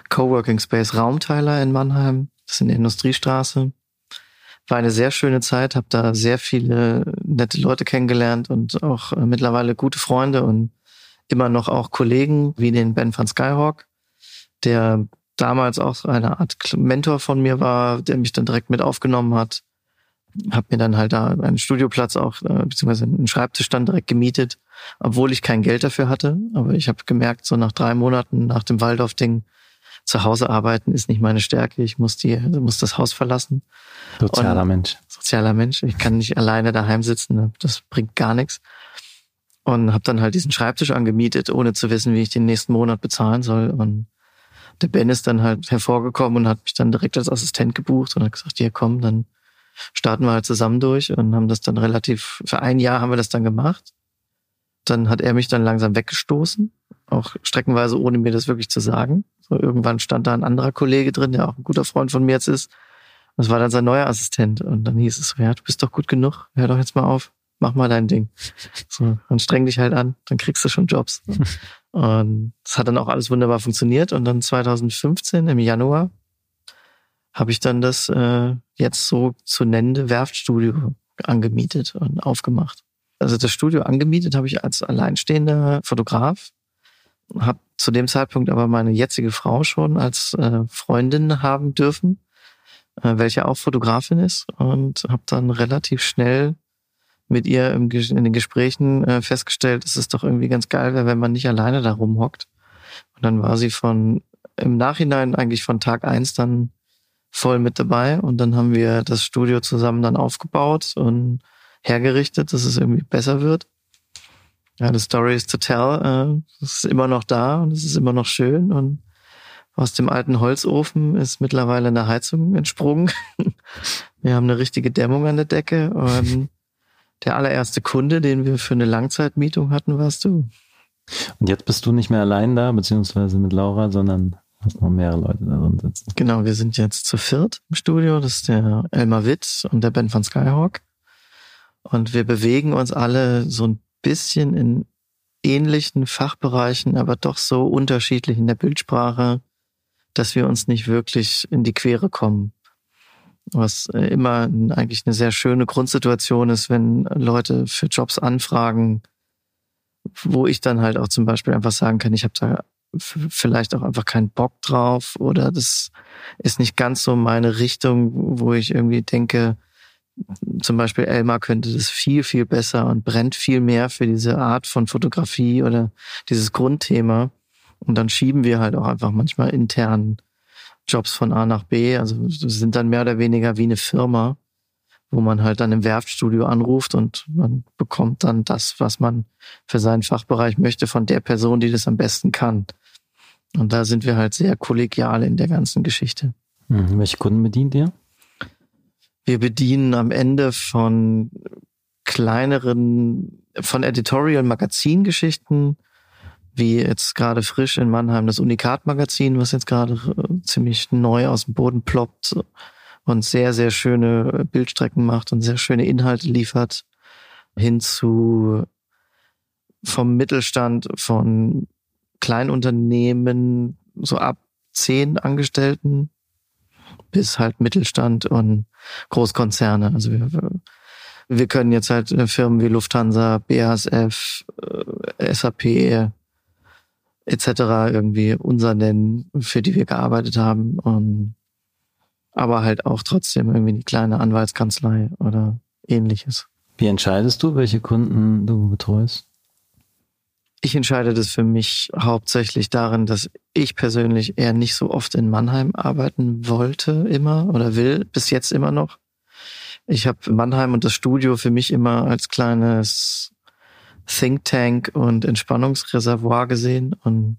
Coworking Space Raumteiler in Mannheim. Das ist in der Industriestraße. War eine sehr schöne Zeit, habe da sehr viele nette Leute kennengelernt und auch äh, mittlerweile gute Freunde und immer noch auch Kollegen wie den Ben van Skyhawk, der damals auch eine Art Mentor von mir war, der mich dann direkt mit aufgenommen hat habe mir dann halt da einen Studioplatz auch, äh, beziehungsweise einen Schreibtisch dann direkt gemietet obwohl ich kein Geld dafür hatte. Aber ich habe gemerkt, so nach drei Monaten nach dem Waldorf-Ding, zu Hause arbeiten ist nicht meine Stärke. Ich muss die, muss das Haus verlassen. Sozialer Und- Mensch. Sozialer Mensch. Ich kann nicht alleine daheim sitzen. ne? Das bringt gar nichts. Und habe dann halt diesen Schreibtisch angemietet, ohne zu wissen, wie ich den nächsten Monat bezahlen soll. Und der Ben ist dann halt hervorgekommen und hat mich dann direkt als Assistent gebucht und hat gesagt, hier komm, dann starten wir halt zusammen durch und haben das dann relativ, für ein Jahr haben wir das dann gemacht. Dann hat er mich dann langsam weggestoßen, auch streckenweise ohne mir das wirklich zu sagen. So irgendwann stand da ein anderer Kollege drin, der auch ein guter Freund von mir jetzt ist. Das war dann sein neuer Assistent. Und dann hieß es so, ja, du bist doch gut genug, hör doch jetzt mal auf, mach mal dein Ding. So, dann streng dich halt an, dann kriegst du schon Jobs. Und das hat dann auch alles wunderbar funktioniert. Und dann 2015 im Januar habe ich dann das äh, jetzt so zu nennende Werftstudio angemietet und aufgemacht. Also das Studio angemietet habe ich als alleinstehender Fotograf, habe zu dem Zeitpunkt aber meine jetzige Frau schon als äh, Freundin haben dürfen, äh, welche auch Fotografin ist und habe dann relativ schnell mit ihr im, in den Gesprächen äh, festgestellt, es doch irgendwie ganz geil wenn man nicht alleine da rumhockt. Und dann war sie von im Nachhinein eigentlich von Tag eins dann voll mit dabei und dann haben wir das Studio zusammen dann aufgebaut und hergerichtet, dass es irgendwie besser wird. Ja, the story is to tell. Äh, es ist immer noch da und es ist immer noch schön und aus dem alten Holzofen ist mittlerweile eine Heizung entsprungen. Wir haben eine richtige Dämmung an der Decke und der allererste Kunde, den wir für eine Langzeitmietung hatten, warst du. Und jetzt bist du nicht mehr allein da, beziehungsweise mit Laura, sondern hast noch mehrere Leute da drin sitzen. Genau, wir sind jetzt zu viert im Studio. Das ist der Elmar Witt und der Ben von Skyhawk. Und wir bewegen uns alle so ein bisschen in ähnlichen Fachbereichen, aber doch so unterschiedlich in der Bildsprache, dass wir uns nicht wirklich in die Quere kommen. Was äh, immer eigentlich eine sehr schöne Grundsituation ist, wenn Leute für Jobs anfragen, wo ich dann halt auch zum Beispiel einfach sagen kann, ich habe da vielleicht auch einfach keinen Bock drauf oder das ist nicht ganz so meine Richtung, wo ich irgendwie denke, zum Beispiel Elmar könnte das viel, viel besser und brennt viel mehr für diese Art von Fotografie oder dieses Grundthema. Und dann schieben wir halt auch einfach manchmal intern Jobs von A nach B. Also sind dann mehr oder weniger wie eine Firma, wo man halt dann im Werftstudio anruft und man bekommt dann das, was man für seinen Fachbereich möchte, von der Person, die das am besten kann. Und da sind wir halt sehr kollegial in der ganzen Geschichte. Mhm. Welche Kunden bedient ihr? Wir bedienen am Ende von kleineren, von Editorial-Magazingeschichten, wie jetzt gerade frisch in Mannheim das Unikat-Magazin, was jetzt gerade äh, ziemlich neu aus dem Boden ploppt und sehr, sehr schöne Bildstrecken macht und sehr schöne Inhalte liefert, hin zu vom Mittelstand, von Kleinunternehmen, so ab zehn Angestellten bis halt Mittelstand und Großkonzerne. Also wir, wir können jetzt halt äh, Firmen wie Lufthansa, BASF, äh, SAP etc. irgendwie unser nennen, für die wir gearbeitet haben. Und, aber halt auch trotzdem irgendwie eine kleine Anwaltskanzlei oder ähnliches. Wie entscheidest du, welche Kunden du betreust? Ich entscheide das für mich hauptsächlich darin, dass ich persönlich eher nicht so oft in Mannheim arbeiten wollte, immer oder will, bis jetzt immer noch. Ich habe Mannheim und das Studio für mich immer als kleines Think Tank und Entspannungsreservoir gesehen und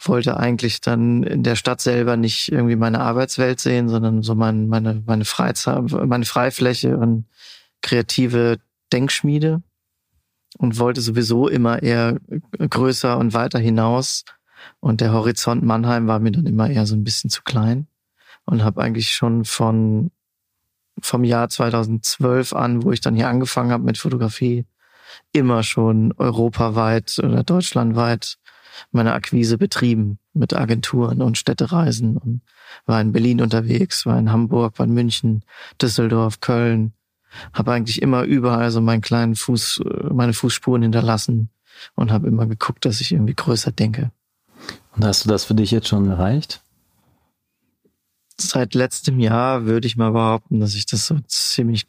wollte eigentlich dann in der Stadt selber nicht irgendwie meine Arbeitswelt sehen, sondern so mein, meine, meine Freizeit, meine Freifläche und kreative Denkschmiede und wollte sowieso immer eher größer und weiter hinaus. Und der Horizont Mannheim war mir dann immer eher so ein bisschen zu klein und habe eigentlich schon von vom Jahr 2012 an, wo ich dann hier angefangen habe mit Fotografie, immer schon europaweit oder deutschlandweit meine Akquise betrieben mit Agenturen und Städtereisen und war in Berlin unterwegs, war in Hamburg, war in München, Düsseldorf, Köln, habe eigentlich immer überall so meinen kleinen Fuß, meine Fußspuren hinterlassen und habe immer geguckt, dass ich irgendwie größer denke. Und hast du das für dich jetzt schon erreicht? Seit letztem Jahr würde ich mal behaupten, dass ich das so ziemlich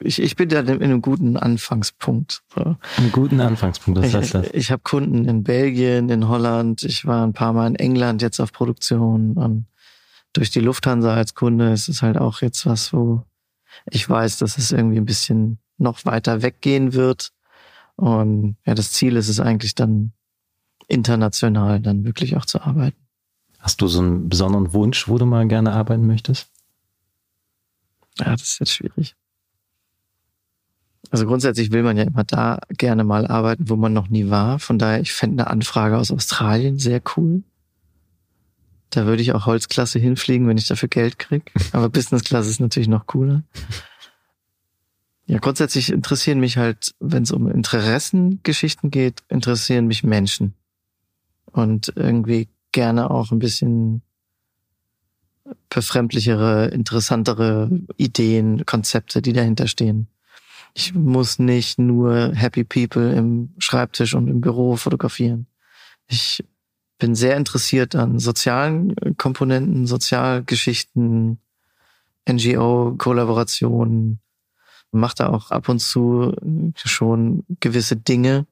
ich, ich bin da in einem guten Anfangspunkt. So. Einen guten Anfangspunkt, das heißt das. Ich, ich habe Kunden in Belgien, in Holland, ich war ein paar Mal in England jetzt auf Produktion und durch die Lufthansa als Kunde ist es halt auch jetzt was, wo ich weiß, dass es irgendwie ein bisschen noch weiter weggehen wird. Und ja, das Ziel ist es eigentlich dann international dann wirklich auch zu arbeiten. Hast du so einen besonderen Wunsch, wo du mal gerne arbeiten möchtest? Ja, das ist jetzt schwierig. Also grundsätzlich will man ja immer da gerne mal arbeiten, wo man noch nie war. Von daher, ich fände eine Anfrage aus Australien sehr cool. Da würde ich auch Holzklasse hinfliegen, wenn ich dafür Geld krieg. Aber Business Class ist natürlich noch cooler. Ja, grundsätzlich interessieren mich halt, wenn es um Interessengeschichten geht, interessieren mich Menschen. Und irgendwie gerne auch ein bisschen befremdlichere, interessantere Ideen, Konzepte, die dahinter stehen. Ich muss nicht nur Happy People im Schreibtisch und im Büro fotografieren. Ich bin sehr interessiert an sozialen Komponenten, Sozialgeschichten, NGO-Kollaborationen, mache da auch ab und zu schon gewisse Dinge,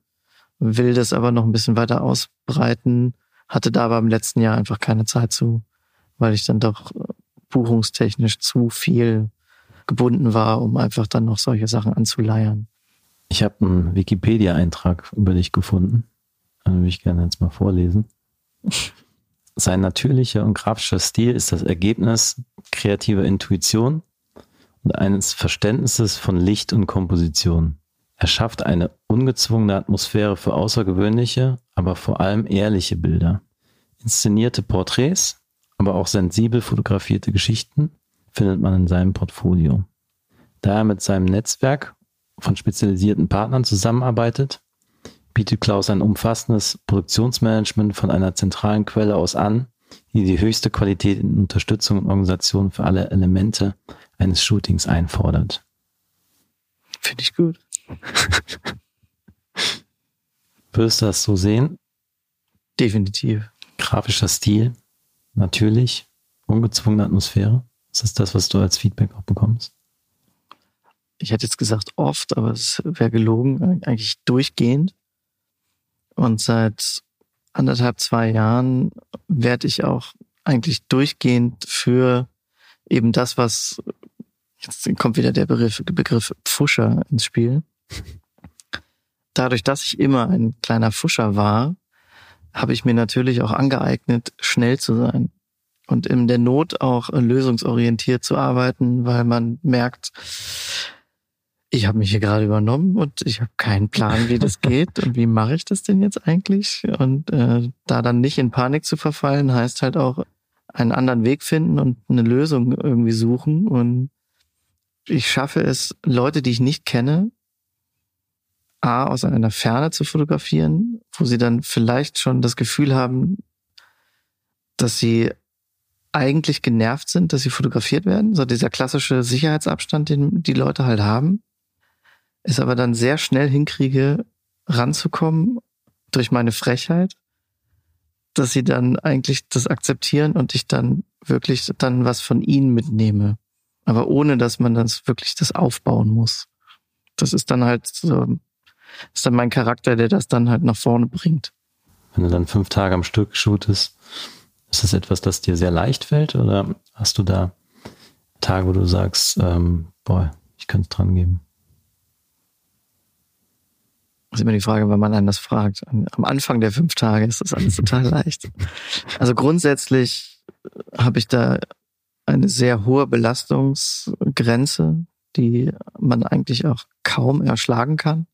will das aber noch ein bisschen weiter ausbreiten, hatte da aber im letzten Jahr einfach keine Zeit zu, weil ich dann doch buchungstechnisch zu viel gebunden war, um einfach dann noch solche Sachen anzuleiern. Ich habe einen Wikipedia-Eintrag über dich gefunden. Den würde ich gerne jetzt mal vorlesen. Sein natürlicher und grafischer Stil ist das Ergebnis kreativer Intuition und eines Verständnisses von Licht und Komposition. Er schafft eine ungezwungene Atmosphäre für außergewöhnliche, aber vor allem ehrliche Bilder. Inszenierte Porträts, aber auch sensibel fotografierte Geschichten findet man in seinem Portfolio. Da er mit seinem Netzwerk von spezialisierten Partnern zusammenarbeitet, bietet Klaus ein umfassendes Produktionsmanagement von einer zentralen Quelle aus an, die die höchste Qualität in Unterstützung und Organisation für alle Elemente eines Shootings einfordert. Finde ich gut. Wirst du das so sehen? Definitiv. Grafischer Stil, natürlich, ungezwungene Atmosphäre. Ist das das, was du als Feedback auch bekommst? Ich hätte jetzt gesagt oft, aber es wäre gelogen, eigentlich durchgehend. Und seit anderthalb, zwei Jahren werde ich auch eigentlich durchgehend für eben das, was jetzt kommt wieder der Begriff, Begriff Pfuscher ins Spiel. Dadurch, dass ich immer ein kleiner Pfuscher war, habe ich mir natürlich auch angeeignet, schnell zu sein und in der Not auch lösungsorientiert zu arbeiten, weil man merkt, ich habe mich hier gerade übernommen und ich habe keinen Plan, wie das geht und wie mache ich das denn jetzt eigentlich? Und äh, da dann nicht in Panik zu verfallen, heißt halt auch einen anderen Weg finden und eine Lösung irgendwie suchen. Und ich schaffe es, Leute, die ich nicht kenne, A, aus einer Ferne zu fotografieren, wo sie dann vielleicht schon das Gefühl haben, dass sie eigentlich genervt sind, dass sie fotografiert werden. So dieser klassische Sicherheitsabstand, den die Leute halt haben es aber dann sehr schnell hinkriege, ranzukommen durch meine Frechheit, dass sie dann eigentlich das akzeptieren und ich dann wirklich dann was von ihnen mitnehme. Aber ohne, dass man das wirklich das aufbauen muss. Das ist dann halt so, ist dann mein Charakter, der das dann halt nach vorne bringt. Wenn du dann fünf Tage am Stück shootest, ist das etwas, das dir sehr leicht fällt oder hast du da Tage, wo du sagst, ähm, boah, ich könnte es dran geben? Das ist immer die Frage, wenn man einen das fragt. Am Anfang der fünf Tage ist das alles total leicht. Also grundsätzlich habe ich da eine sehr hohe Belastungsgrenze, die man eigentlich auch kaum erschlagen kann.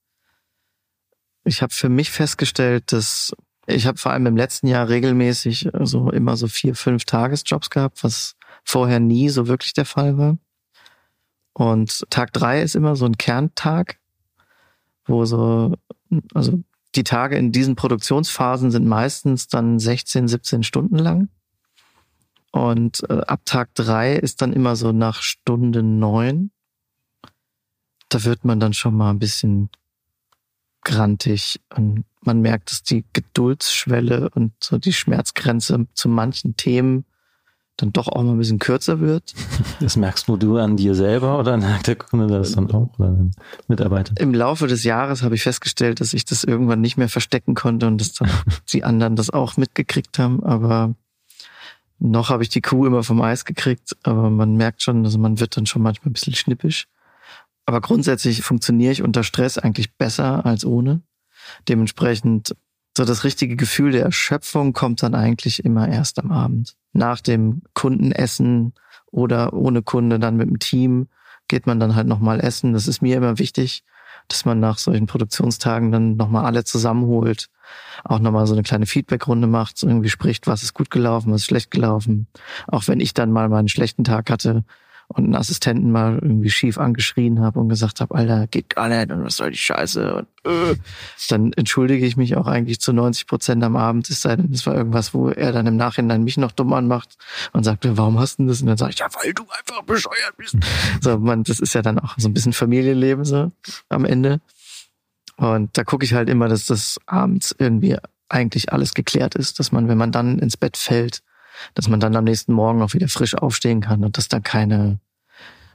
Ich habe für mich festgestellt, dass ich habe vor allem im letzten Jahr regelmäßig so immer so vier, fünf Tagesjobs gehabt, was vorher nie so wirklich der Fall war. Und Tag drei ist immer so ein Kerntag, wo so, also die Tage in diesen Produktionsphasen sind meistens dann 16, 17 Stunden lang. Und äh, ab Tag drei ist dann immer so nach Stunde neun. Da wird man dann schon mal ein bisschen grantig und man merkt, dass die Geduldsschwelle und so die Schmerzgrenze zu manchen Themen dann doch auch mal ein bisschen kürzer wird. Das merkst nur du an dir selber oder merkt der Kunde das dann auch oder dein Mitarbeiter? Im Laufe des Jahres habe ich festgestellt, dass ich das irgendwann nicht mehr verstecken konnte und dass dann die anderen das auch mitgekriegt haben. Aber noch habe ich die Kuh immer vom Eis gekriegt. Aber man merkt schon, also man wird dann schon manchmal ein bisschen schnippisch. Aber grundsätzlich funktioniere ich unter Stress eigentlich besser als ohne. Dementsprechend so das richtige Gefühl der Erschöpfung kommt dann eigentlich immer erst am Abend. Nach dem Kundenessen oder ohne Kunde dann mit dem Team geht man dann halt nochmal essen. Das ist mir immer wichtig, dass man nach solchen Produktionstagen dann nochmal alle zusammenholt, auch nochmal so eine kleine Feedbackrunde macht, so irgendwie spricht, was ist gut gelaufen, was ist schlecht gelaufen. Auch wenn ich dann mal meinen schlechten Tag hatte, und einen Assistenten mal irgendwie schief angeschrien habe und gesagt habe, Alter, geht gar nicht und was soll die Scheiße und äh, dann entschuldige ich mich auch eigentlich zu 90 Prozent am Abend, es sei denn, es war irgendwas, wo er dann im Nachhinein mich noch dumm anmacht und sagt, warum hast du das? Und dann sage ich, ja, weil du einfach bescheuert bist. So, man, das ist ja dann auch so ein bisschen Familienleben so am Ende. Und da gucke ich halt immer, dass das abends irgendwie eigentlich alles geklärt ist, dass man, wenn man dann ins Bett fällt, dass man dann am nächsten Morgen auch wieder frisch aufstehen kann und dass da keine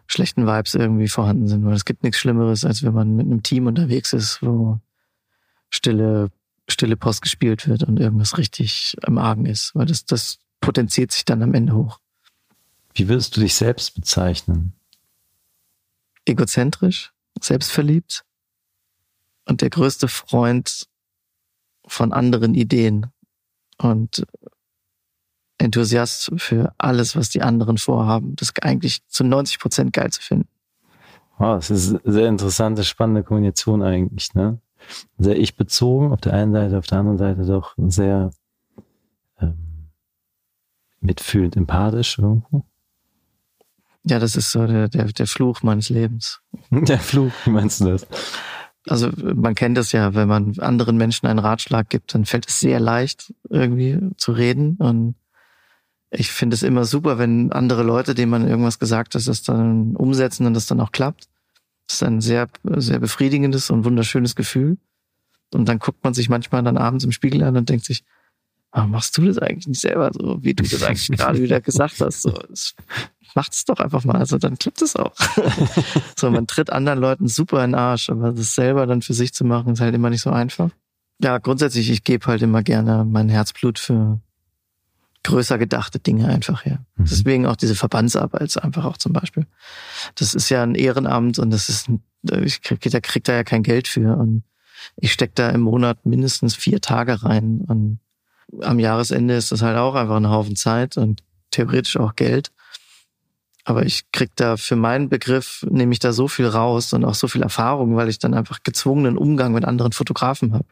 schlechten Vibes irgendwie vorhanden sind. Weil es gibt nichts Schlimmeres, als wenn man mit einem Team unterwegs ist, wo stille, stille Post gespielt wird und irgendwas richtig im Argen ist. Weil das, das potenziert sich dann am Ende hoch. Wie würdest du dich selbst bezeichnen? Egozentrisch, selbstverliebt und der größte Freund von anderen Ideen. Und Enthusiast für alles, was die anderen vorhaben. Das eigentlich zu 90 Prozent geil zu finden. Wow, das ist eine sehr interessante, spannende Kombination eigentlich, ne? Sehr ich-bezogen auf der einen Seite, auf der anderen Seite doch sehr ähm, mitfühlend, empathisch irgendwo. Ja, das ist so der, der, der Fluch meines Lebens. Der Fluch, wie meinst du das? Also man kennt es ja, wenn man anderen Menschen einen Ratschlag gibt, dann fällt es sehr leicht, irgendwie zu reden. Und ich finde es immer super, wenn andere Leute, denen man irgendwas gesagt hat, das dann umsetzen und das dann auch klappt. Das ist ein sehr, sehr befriedigendes und wunderschönes Gefühl. Und dann guckt man sich manchmal dann abends im Spiegel an und denkt sich, warum machst du das eigentlich nicht selber so, wie du das eigentlich gerade wieder gesagt hast? So, macht es doch einfach mal, also dann klappt es auch. so, man tritt anderen Leuten super in den Arsch, aber das selber dann für sich zu machen, ist halt immer nicht so einfach. Ja, grundsätzlich, ich gebe halt immer gerne mein Herzblut für, größer gedachte Dinge einfach her. Mhm. Deswegen auch diese Verbandsarbeit einfach auch zum Beispiel. Das ist ja ein Ehrenamt und das ist, ich krieg, da kriegt da ja kein Geld für und ich steck da im Monat mindestens vier Tage rein und am Jahresende ist das halt auch einfach ein Haufen Zeit und theoretisch auch Geld. Aber ich krieg da für meinen Begriff, nehme ich da so viel raus und auch so viel Erfahrung, weil ich dann einfach gezwungenen Umgang mit anderen Fotografen habe.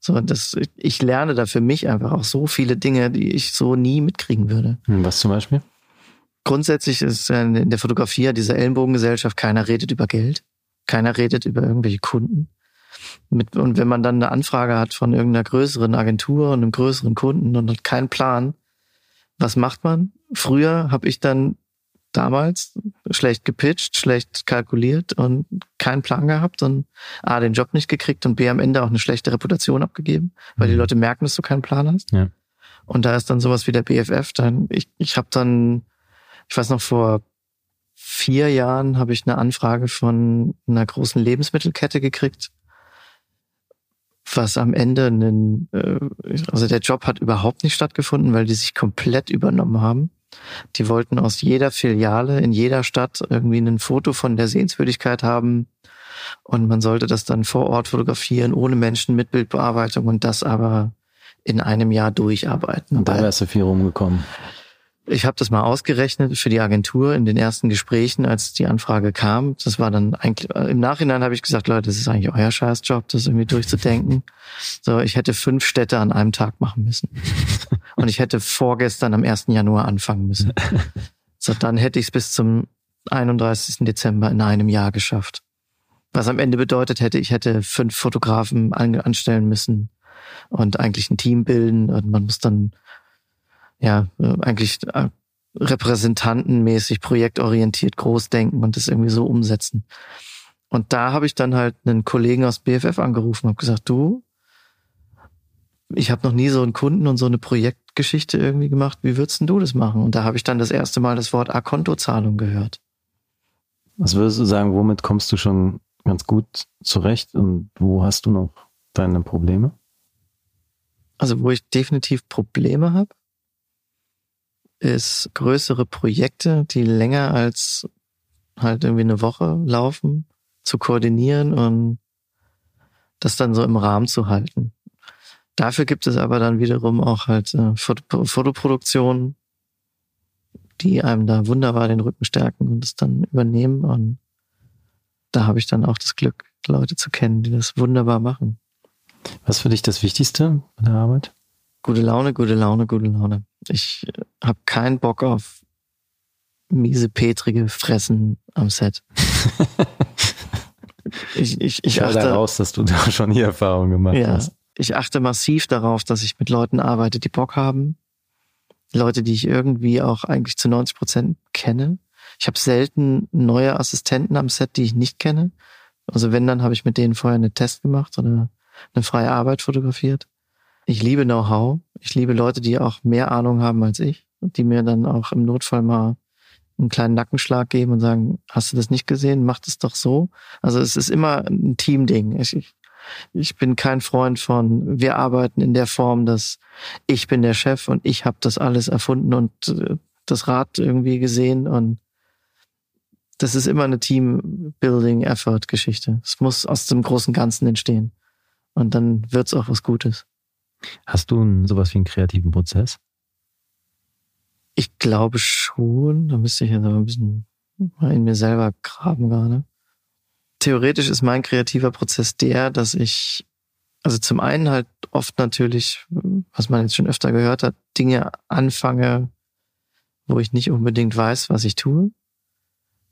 So, das, ich lerne da für mich einfach auch so viele Dinge, die ich so nie mitkriegen würde. Hm, was zum Beispiel? Grundsätzlich ist in der Fotografie diese Ellenbogengesellschaft, keiner redet über Geld. Keiner redet über irgendwelche Kunden. Mit, und wenn man dann eine Anfrage hat von irgendeiner größeren Agentur und einem größeren Kunden und hat keinen Plan, was macht man? Früher habe ich dann damals schlecht gepitcht, schlecht kalkuliert und keinen Plan gehabt und A, den Job nicht gekriegt und B, am Ende auch eine schlechte Reputation abgegeben, weil mhm. die Leute merken, dass du keinen Plan hast. Ja. Und da ist dann sowas wie der BFF. Dann, ich, ich habe dann, ich weiß noch, vor vier Jahren habe ich eine Anfrage von einer großen Lebensmittelkette gekriegt, was am Ende einen, äh, also der Job hat überhaupt nicht stattgefunden, weil die sich komplett übernommen haben. Die wollten aus jeder Filiale in jeder Stadt irgendwie ein Foto von der Sehenswürdigkeit haben. Und man sollte das dann vor Ort fotografieren, ohne Menschen mit Bildbearbeitung und das aber in einem Jahr durcharbeiten. Und da wärst du viel rumgekommen. Ich habe das mal ausgerechnet für die Agentur in den ersten Gesprächen, als die Anfrage kam. Das war dann eigentlich äh, im Nachhinein habe ich gesagt, Leute, das ist eigentlich euer Scheißjob, das irgendwie durchzudenken. So, ich hätte fünf Städte an einem Tag machen müssen. Und ich hätte vorgestern am 1. Januar anfangen müssen. So, dann hätte ich es bis zum 31. Dezember in einem Jahr geschafft. Was am Ende bedeutet hätte, ich hätte fünf Fotografen anstellen müssen und eigentlich ein Team bilden und man muss dann ja, eigentlich äh, repräsentantenmäßig, projektorientiert groß denken und das irgendwie so umsetzen. Und da habe ich dann halt einen Kollegen aus BFF angerufen und habe gesagt, du, ich habe noch nie so einen Kunden und so eine Projektgeschichte irgendwie gemacht. Wie würdest denn du das machen? Und da habe ich dann das erste Mal das Wort A-Kontozahlung gehört. Was würdest du sagen, womit kommst du schon ganz gut zurecht und wo hast du noch deine Probleme? Also wo ich definitiv Probleme habe, ist größere Projekte, die länger als halt irgendwie eine Woche laufen, zu koordinieren und das dann so im Rahmen zu halten. Dafür gibt es aber dann wiederum auch halt äh, Fotoproduktionen, die einem da wunderbar den Rücken stärken und es dann übernehmen. Und da habe ich dann auch das Glück, Leute zu kennen, die das wunderbar machen. Was für dich das Wichtigste bei der Arbeit? Gute Laune, gute Laune, gute Laune. Ich äh, habe keinen Bock auf miese, petrige Fressen am Set. ich, ich, ich, achte daraus, dass du da schon die Erfahrung gemacht ja, hast. Ich achte massiv darauf, dass ich mit Leuten arbeite, die Bock haben. Leute, die ich irgendwie auch eigentlich zu 90 Prozent kenne. Ich habe selten neue Assistenten am Set, die ich nicht kenne. Also wenn, dann habe ich mit denen vorher einen Test gemacht oder eine freie Arbeit fotografiert. Ich liebe Know-how. Ich liebe Leute, die auch mehr Ahnung haben als ich und die mir dann auch im Notfall mal einen kleinen Nackenschlag geben und sagen, hast du das nicht gesehen? Mach das doch so. Also es ist immer ein Teamding. Ich, ich bin kein Freund von, wir arbeiten in der Form, dass ich bin der Chef und ich habe das alles erfunden und äh, das Rad irgendwie gesehen und das ist immer eine Team-Building-Effort-Geschichte. Es muss aus dem großen Ganzen entstehen. Und dann wird's auch was Gutes. Hast du sowas wie einen kreativen Prozess? Ich glaube schon. Da müsste ich jetzt aber ein bisschen mal in mir selber graben gerade. Theoretisch ist mein kreativer Prozess der, dass ich, also zum einen halt oft natürlich, was man jetzt schon öfter gehört hat, Dinge anfange, wo ich nicht unbedingt weiß, was ich tue.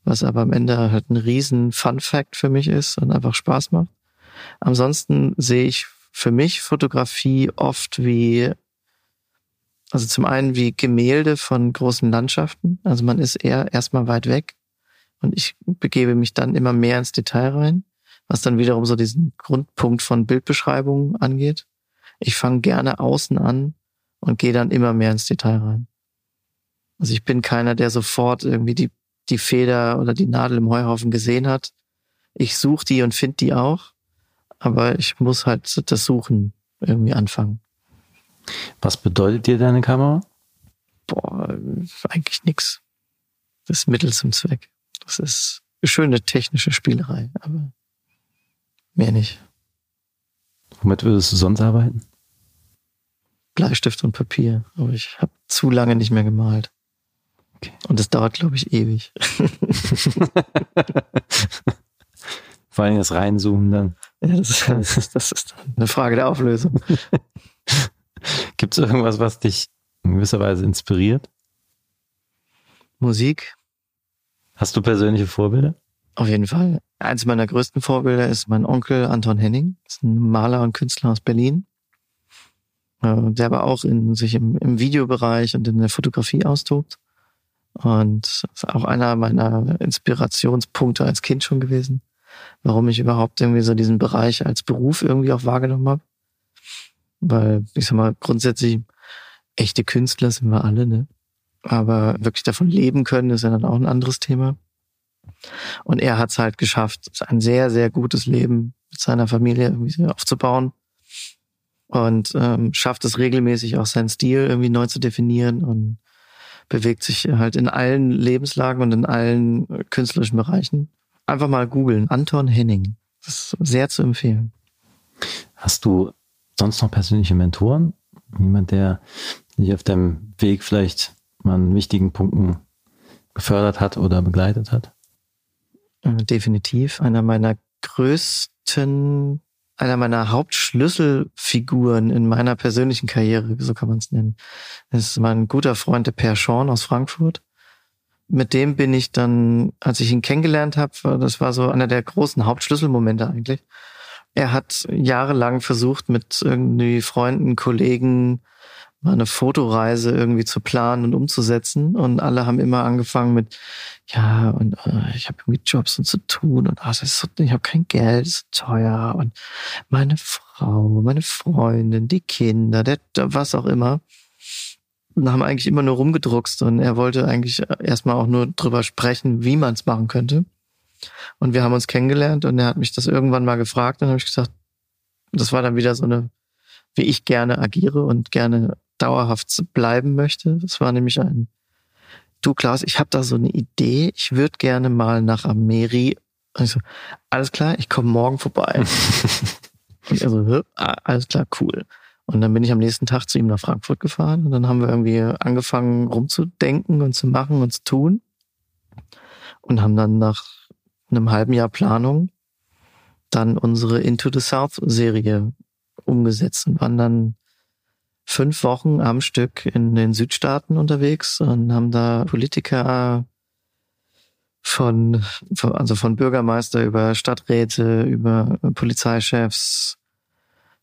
Was aber am Ende halt ein riesen Fun Fact für mich ist und einfach Spaß macht. Ansonsten sehe ich für mich Fotografie oft wie also zum einen wie Gemälde von großen Landschaften. Also man ist eher erstmal weit weg und ich begebe mich dann immer mehr ins Detail rein, was dann wiederum so diesen Grundpunkt von Bildbeschreibungen angeht. Ich fange gerne außen an und gehe dann immer mehr ins Detail rein. Also ich bin keiner, der sofort irgendwie die, die Feder oder die Nadel im Heuhaufen gesehen hat. Ich suche die und finde die auch, aber ich muss halt das Suchen irgendwie anfangen. Was bedeutet dir deine Kamera? Boah, eigentlich nix. Das ist Mittel zum Zweck. Das ist eine schöne technische Spielerei, aber mehr nicht. Womit würdest du sonst arbeiten? Bleistift und Papier, aber ich habe zu lange nicht mehr gemalt. Okay. Und das dauert, glaube ich, ewig. Vor allem das Reinzoomen dann. Ja, das, das, ist, das ist eine Frage der Auflösung. Gibt es irgendwas, was dich in gewisser Weise inspiriert? Musik. Hast du persönliche Vorbilder? Auf jeden Fall. Eins meiner größten Vorbilder ist mein Onkel Anton Henning. Das ist ein Maler und Künstler aus Berlin. Äh, der aber auch in sich im, im Videobereich und in der Fotografie austobt. Und ist auch einer meiner Inspirationspunkte als Kind schon gewesen, warum ich überhaupt irgendwie so diesen Bereich als Beruf irgendwie auch wahrgenommen habe. Weil, ich sag mal, grundsätzlich echte Künstler sind wir alle, ne? Aber wirklich davon leben können, ist ja dann auch ein anderes Thema. Und er hat es halt geschafft, ein sehr, sehr gutes Leben mit seiner Familie irgendwie aufzubauen. Und ähm, schafft es regelmäßig auch seinen Stil irgendwie neu zu definieren und bewegt sich halt in allen Lebenslagen und in allen künstlerischen Bereichen. Einfach mal googeln. Anton Henning. Das ist sehr zu empfehlen. Hast du sonst noch persönliche Mentoren? Jemand, der dich auf deinem Weg vielleicht mal an wichtigen Punkten gefördert hat oder begleitet hat? Äh, definitiv. Einer meiner größten, einer meiner Hauptschlüsselfiguren in meiner persönlichen Karriere, so kann man es nennen, ist mein guter Freund, der Per Schorn aus Frankfurt. Mit dem bin ich dann, als ich ihn kennengelernt habe, das war so einer der großen Hauptschlüsselmomente eigentlich. Er hat jahrelang versucht, mit irgendwie Freunden, Kollegen, mal eine Fotoreise irgendwie zu planen und umzusetzen. Und alle haben immer angefangen mit, ja, und äh, ich habe irgendwie Jobs und zu tun und ach, das ist so, ich habe kein Geld, ist so teuer. Und meine Frau, meine Freundin, die Kinder, der, der was auch immer. Und haben eigentlich immer nur rumgedruckst und er wollte eigentlich erstmal auch nur drüber sprechen, wie man es machen könnte. Und wir haben uns kennengelernt und er hat mich das irgendwann mal gefragt und habe ich gesagt, das war dann wieder so eine, wie ich gerne agiere und gerne dauerhaft bleiben möchte. Das war nämlich ein, du Klaus, ich habe da so eine Idee, ich würde gerne mal nach Ameri. Also, alles klar, ich komme morgen vorbei. und er so, alles klar, cool. Und dann bin ich am nächsten Tag zu ihm nach Frankfurt gefahren. Und dann haben wir irgendwie angefangen rumzudenken und zu machen und zu tun. Und haben dann nach einem halben Jahr Planung dann unsere Into the South Serie umgesetzt und waren dann fünf Wochen am Stück in den Südstaaten unterwegs und haben da Politiker von, also von Bürgermeister über Stadträte, über Polizeichefs,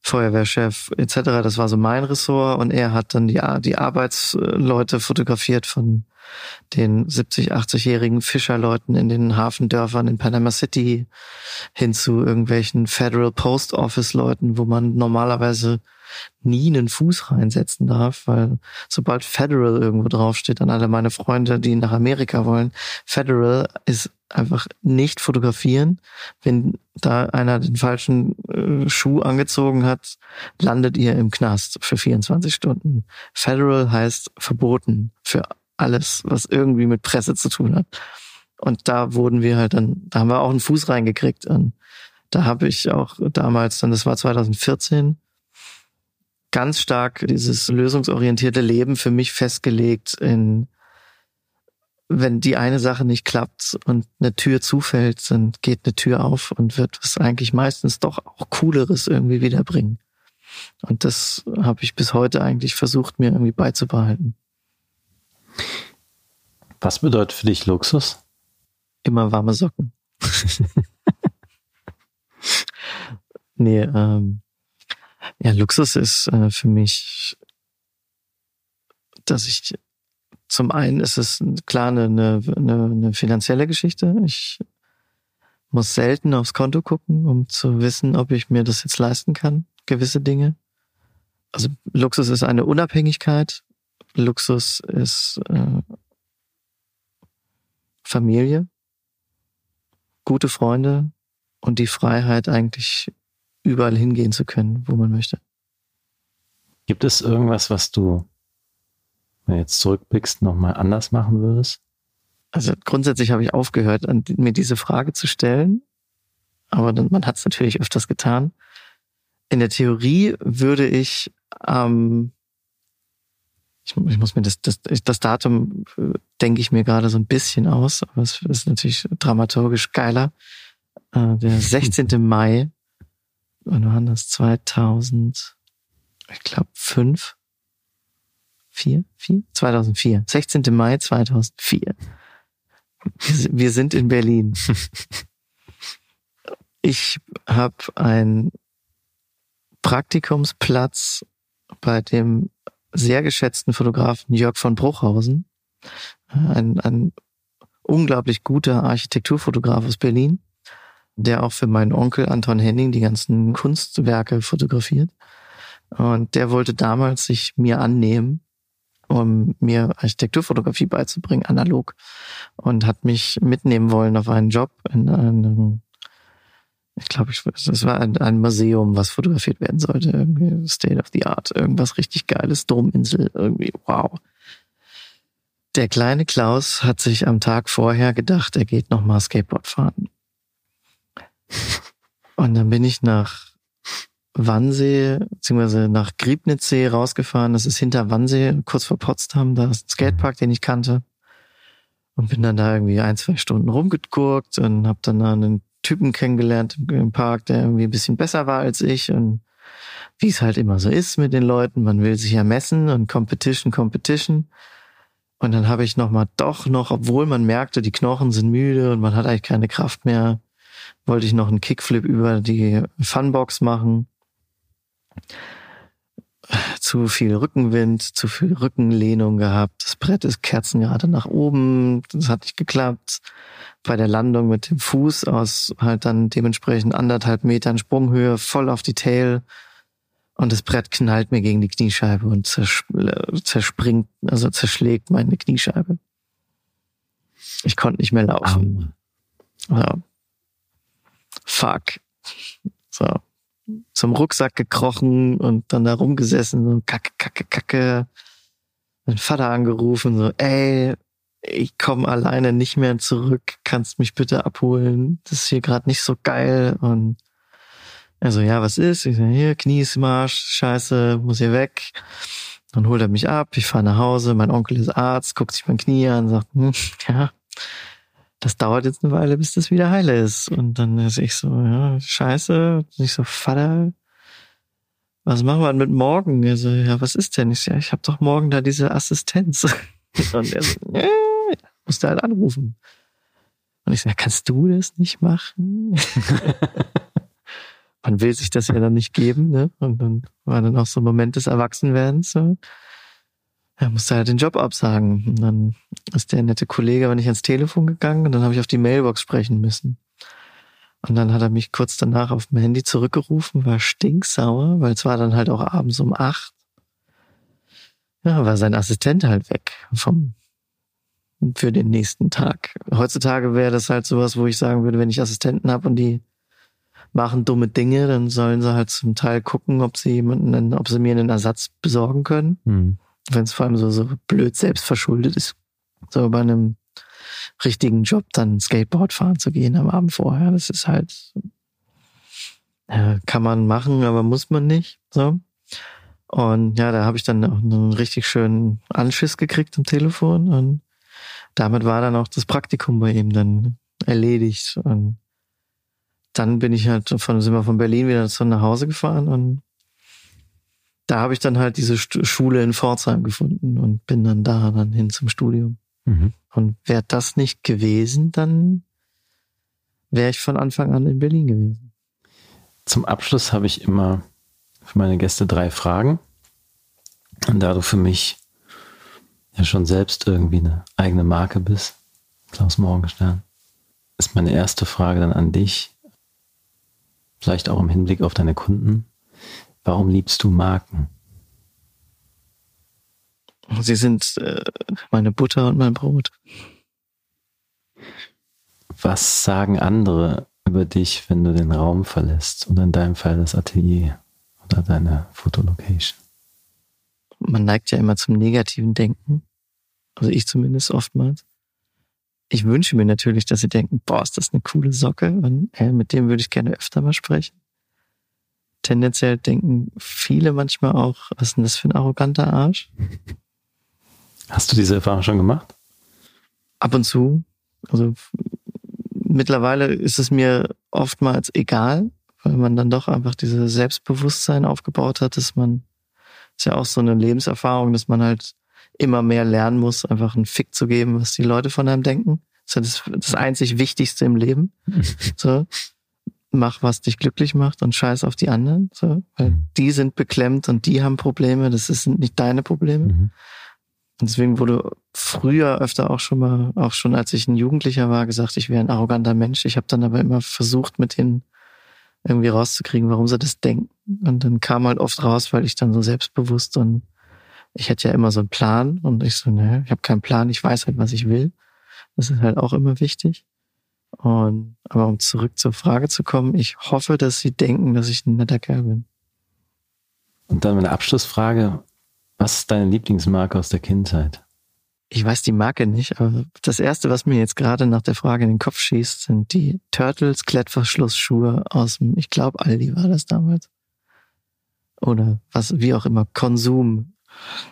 Feuerwehrchef etc. Das war so mein Ressort und er hat dann die, die Arbeitsleute fotografiert von den 70, 80-jährigen Fischerleuten in den Hafendörfern in Panama City hin zu irgendwelchen Federal Post Office Leuten, wo man normalerweise nie einen Fuß reinsetzen darf, weil sobald Federal irgendwo draufsteht, an alle meine Freunde, die nach Amerika wollen, Federal ist einfach nicht fotografieren. Wenn da einer den falschen äh, Schuh angezogen hat, landet ihr im Knast für 24 Stunden. Federal heißt verboten für alles, was irgendwie mit Presse zu tun hat. Und da wurden wir halt dann, da haben wir auch einen Fuß reingekriegt. Und da habe ich auch damals, dann das war 2014, ganz stark dieses lösungsorientierte Leben für mich festgelegt in wenn die eine Sache nicht klappt und eine Tür zufällt, dann geht eine Tür auf und wird es eigentlich meistens doch auch cooleres irgendwie wiederbringen. Und das habe ich bis heute eigentlich versucht, mir irgendwie beizubehalten. Was bedeutet für dich Luxus? Immer warme Socken. nee, ähm, ja, Luxus ist äh, für mich, dass ich zum einen ist es klar eine, eine, eine finanzielle Geschichte. Ich muss selten aufs Konto gucken, um zu wissen, ob ich mir das jetzt leisten kann, gewisse Dinge. Also Luxus ist eine Unabhängigkeit. Luxus ist äh, Familie, gute Freunde und die Freiheit, eigentlich überall hingehen zu können, wo man möchte. Gibt es irgendwas, was du, wenn du jetzt zurückblickst, nochmal anders machen würdest? Also grundsätzlich habe ich aufgehört, mir diese Frage zu stellen, aber man hat es natürlich öfters getan. In der Theorie würde ich ähm, ich, ich muss mir das, das, das Datum äh, denke ich mir gerade so ein bisschen aus, aber es ist natürlich dramaturgisch geiler. Äh, der 16. Mai, wann war das? 2000, ich glaube, fünf, vier, vier? 2004. 16. Mai 2004. Wir, sind in Berlin. Ich habe einen Praktikumsplatz bei dem sehr geschätzten Fotografen Jörg von Bruchhausen, ein, ein unglaublich guter Architekturfotograf aus Berlin, der auch für meinen Onkel Anton Henning die ganzen Kunstwerke fotografiert. Und der wollte damals sich mir annehmen, um mir Architekturfotografie beizubringen, analog. Und hat mich mitnehmen wollen auf einen Job in einem ich glaube, ich, das war ein, ein, Museum, was fotografiert werden sollte. Irgendwie State of the Art, irgendwas richtig Geiles, Dominsel, irgendwie, wow. Der kleine Klaus hat sich am Tag vorher gedacht, er geht nochmal Skateboard fahren. Und dann bin ich nach Wannsee, beziehungsweise nach Griebnitzsee rausgefahren. Das ist hinter Wannsee, kurz vor Potsdam. Da ist ein Skatepark, den ich kannte. Und bin dann da irgendwie ein, zwei Stunden rumgeguckt und habe dann einen Typen kennengelernt im Park, der irgendwie ein bisschen besser war als ich und wie es halt immer so ist mit den Leuten, man will sich ja messen und Competition, Competition. Und dann habe ich nochmal doch noch, obwohl man merkte, die Knochen sind müde und man hat eigentlich keine Kraft mehr, wollte ich noch einen Kickflip über die Funbox machen. Zu viel Rückenwind, zu viel Rückenlehnung gehabt. Das Brett ist kerzengerade nach oben. Das hat nicht geklappt. Bei der Landung mit dem Fuß aus halt dann dementsprechend anderthalb Metern Sprunghöhe voll auf die Tail. Und das Brett knallt mir gegen die Kniescheibe und zerspringt, also zerschlägt meine Kniescheibe. Ich konnte nicht mehr laufen. Ja. Fuck. So. Zum Rucksack gekrochen und dann da rumgesessen, so kacke, kacke, kacke. Mein Vater angerufen, so, ey, ich komme alleine nicht mehr zurück, kannst mich bitte abholen. Das ist hier gerade nicht so geil. Und also ja, was ist? Ich sage, hier, Knie ist Marsch, scheiße, muss hier weg. Dann holt er mich ab, ich fahre nach Hause, mein Onkel ist Arzt, guckt sich mein Knie an, sagt, hm, ja, das dauert jetzt eine Weile, bis das wieder heile ist. Und dann ist ich so, ja, scheiße. Und ich so, Vater, was machen wir denn mit morgen? Er so, ja, was ist denn? Ich so, ja, ich habe doch morgen da diese Assistenz. Und er so, ja, musst du halt anrufen. Und ich so, ja, kannst du das nicht machen? Man will sich das ja dann nicht geben, ne? Und dann war dann auch so ein Moment des Erwachsenwerdens, so er musste halt den Job absagen. Und dann ist der nette Kollege aber nicht ans Telefon gegangen und dann habe ich auf die Mailbox sprechen müssen. Und dann hat er mich kurz danach auf dem Handy zurückgerufen, war stinksauer, weil es war dann halt auch abends um acht. Ja, war sein Assistent halt weg vom, für den nächsten Tag. Heutzutage wäre das halt sowas, wo ich sagen würde, wenn ich Assistenten habe und die machen dumme Dinge, dann sollen sie halt zum Teil gucken, ob sie jemanden, ob sie mir einen Ersatz besorgen können. Mhm wenn es vor allem so, so blöd selbst verschuldet ist, so bei einem richtigen Job dann Skateboard fahren zu gehen am Abend vorher. Das ist halt, ja, kann man machen, aber muss man nicht. So. Und ja, da habe ich dann auch einen richtig schönen Anschiss gekriegt am Telefon und damit war dann auch das Praktikum bei ihm dann erledigt. Und dann bin ich halt von, sind wir von Berlin wieder zu nach Hause gefahren und da habe ich dann halt diese Schule in Pforzheim gefunden und bin dann da dann hin zum Studium. Mhm. Und wäre das nicht gewesen, dann wäre ich von Anfang an in Berlin gewesen. Zum Abschluss habe ich immer für meine Gäste drei Fragen. Und da du für mich ja schon selbst irgendwie eine eigene Marke bist, Klaus Morgenstern, ist meine erste Frage dann an dich, vielleicht auch im Hinblick auf deine Kunden. Warum liebst du Marken? Sie sind äh, meine Butter und mein Brot. Was sagen andere über dich, wenn du den Raum verlässt oder in deinem Fall das Atelier oder deine Fotolocation? Man neigt ja immer zum negativen Denken. Also ich zumindest oftmals. Ich wünsche mir natürlich, dass sie denken, boah, ist das eine coole Socke und äh, mit dem würde ich gerne öfter mal sprechen tendenziell denken viele manchmal auch, was ist denn das für ein arroganter Arsch? Hast du diese Erfahrung schon gemacht? Ab und zu. Also mittlerweile ist es mir oftmals egal, weil man dann doch einfach dieses Selbstbewusstsein aufgebaut hat, dass man, ist ja auch so eine Lebenserfahrung, dass man halt immer mehr lernen muss, einfach einen Fick zu geben, was die Leute von einem denken. Das ist das, das einzig Wichtigste im Leben. So mach, was dich glücklich macht und scheiß auf die anderen. So, weil mhm. die sind beklemmt und die haben Probleme. Das sind nicht deine Probleme. Mhm. Und deswegen wurde früher öfter auch schon mal, auch schon als ich ein Jugendlicher war, gesagt, ich wäre ein arroganter Mensch. Ich habe dann aber immer versucht, mit denen irgendwie rauszukriegen, warum sie das denken. Und dann kam halt oft raus, weil ich dann so selbstbewusst und ich hätte ja immer so einen Plan und ich so, ne, ich habe keinen Plan, ich weiß halt, was ich will. Das ist halt auch immer wichtig. Und, aber um zurück zur Frage zu kommen, ich hoffe, dass Sie denken, dass ich ein netter Kerl bin. Und dann meine Abschlussfrage. Was ist deine Lieblingsmarke aus der Kindheit? Ich weiß die Marke nicht, aber das erste, was mir jetzt gerade nach der Frage in den Kopf schießt, sind die Turtles Klettverschlussschuhe aus dem, ich glaube, Aldi war das damals. Oder was, wie auch immer, Konsum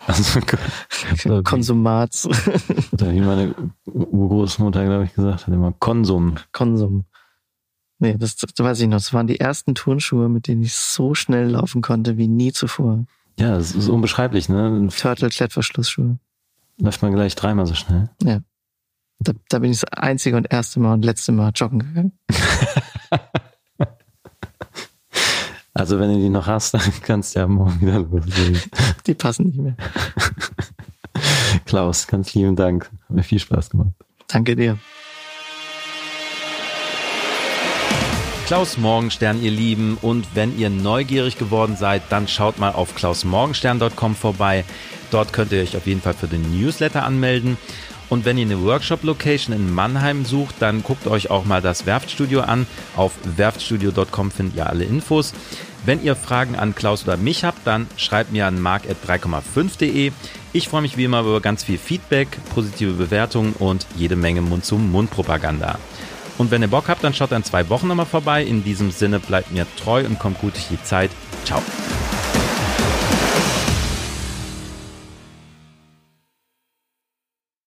also, Konsumats. Oder wie meine Urgroßmutter, glaube ich, gesagt hat, immer Konsum. Konsum. Nee, das, das weiß ich noch. Das waren die ersten Turnschuhe, mit denen ich so schnell laufen konnte wie nie zuvor. Ja, das ist unbeschreiblich, ne? Turtle-Klettverschlussschuhe. Läuft man gleich dreimal so schnell. Ja. Da, da bin ich das einzige und erste Mal und letzte Mal joggen gegangen. Also wenn du die noch hast, dann kannst du ja morgen wieder loslegen. Die passen nicht mehr. Klaus, ganz lieben Dank. Hat mir viel Spaß gemacht. Danke dir. Klaus Morgenstern, ihr Lieben. Und wenn ihr neugierig geworden seid, dann schaut mal auf klausmorgenstern.com vorbei. Dort könnt ihr euch auf jeden Fall für den Newsletter anmelden. Und wenn ihr eine Workshop-Location in Mannheim sucht, dann guckt euch auch mal das Werftstudio an. Auf werftstudio.com findet ihr alle Infos. Wenn ihr Fragen an Klaus oder mich habt, dann schreibt mir an mark.3,5.de. Ich freue mich wie immer über ganz viel Feedback, positive Bewertungen und jede Menge Mund-zu-Mund-Propaganda. Und wenn ihr Bock habt, dann schaut in zwei Wochen nochmal vorbei. In diesem Sinne bleibt mir treu und kommt gut durch die Zeit. Ciao.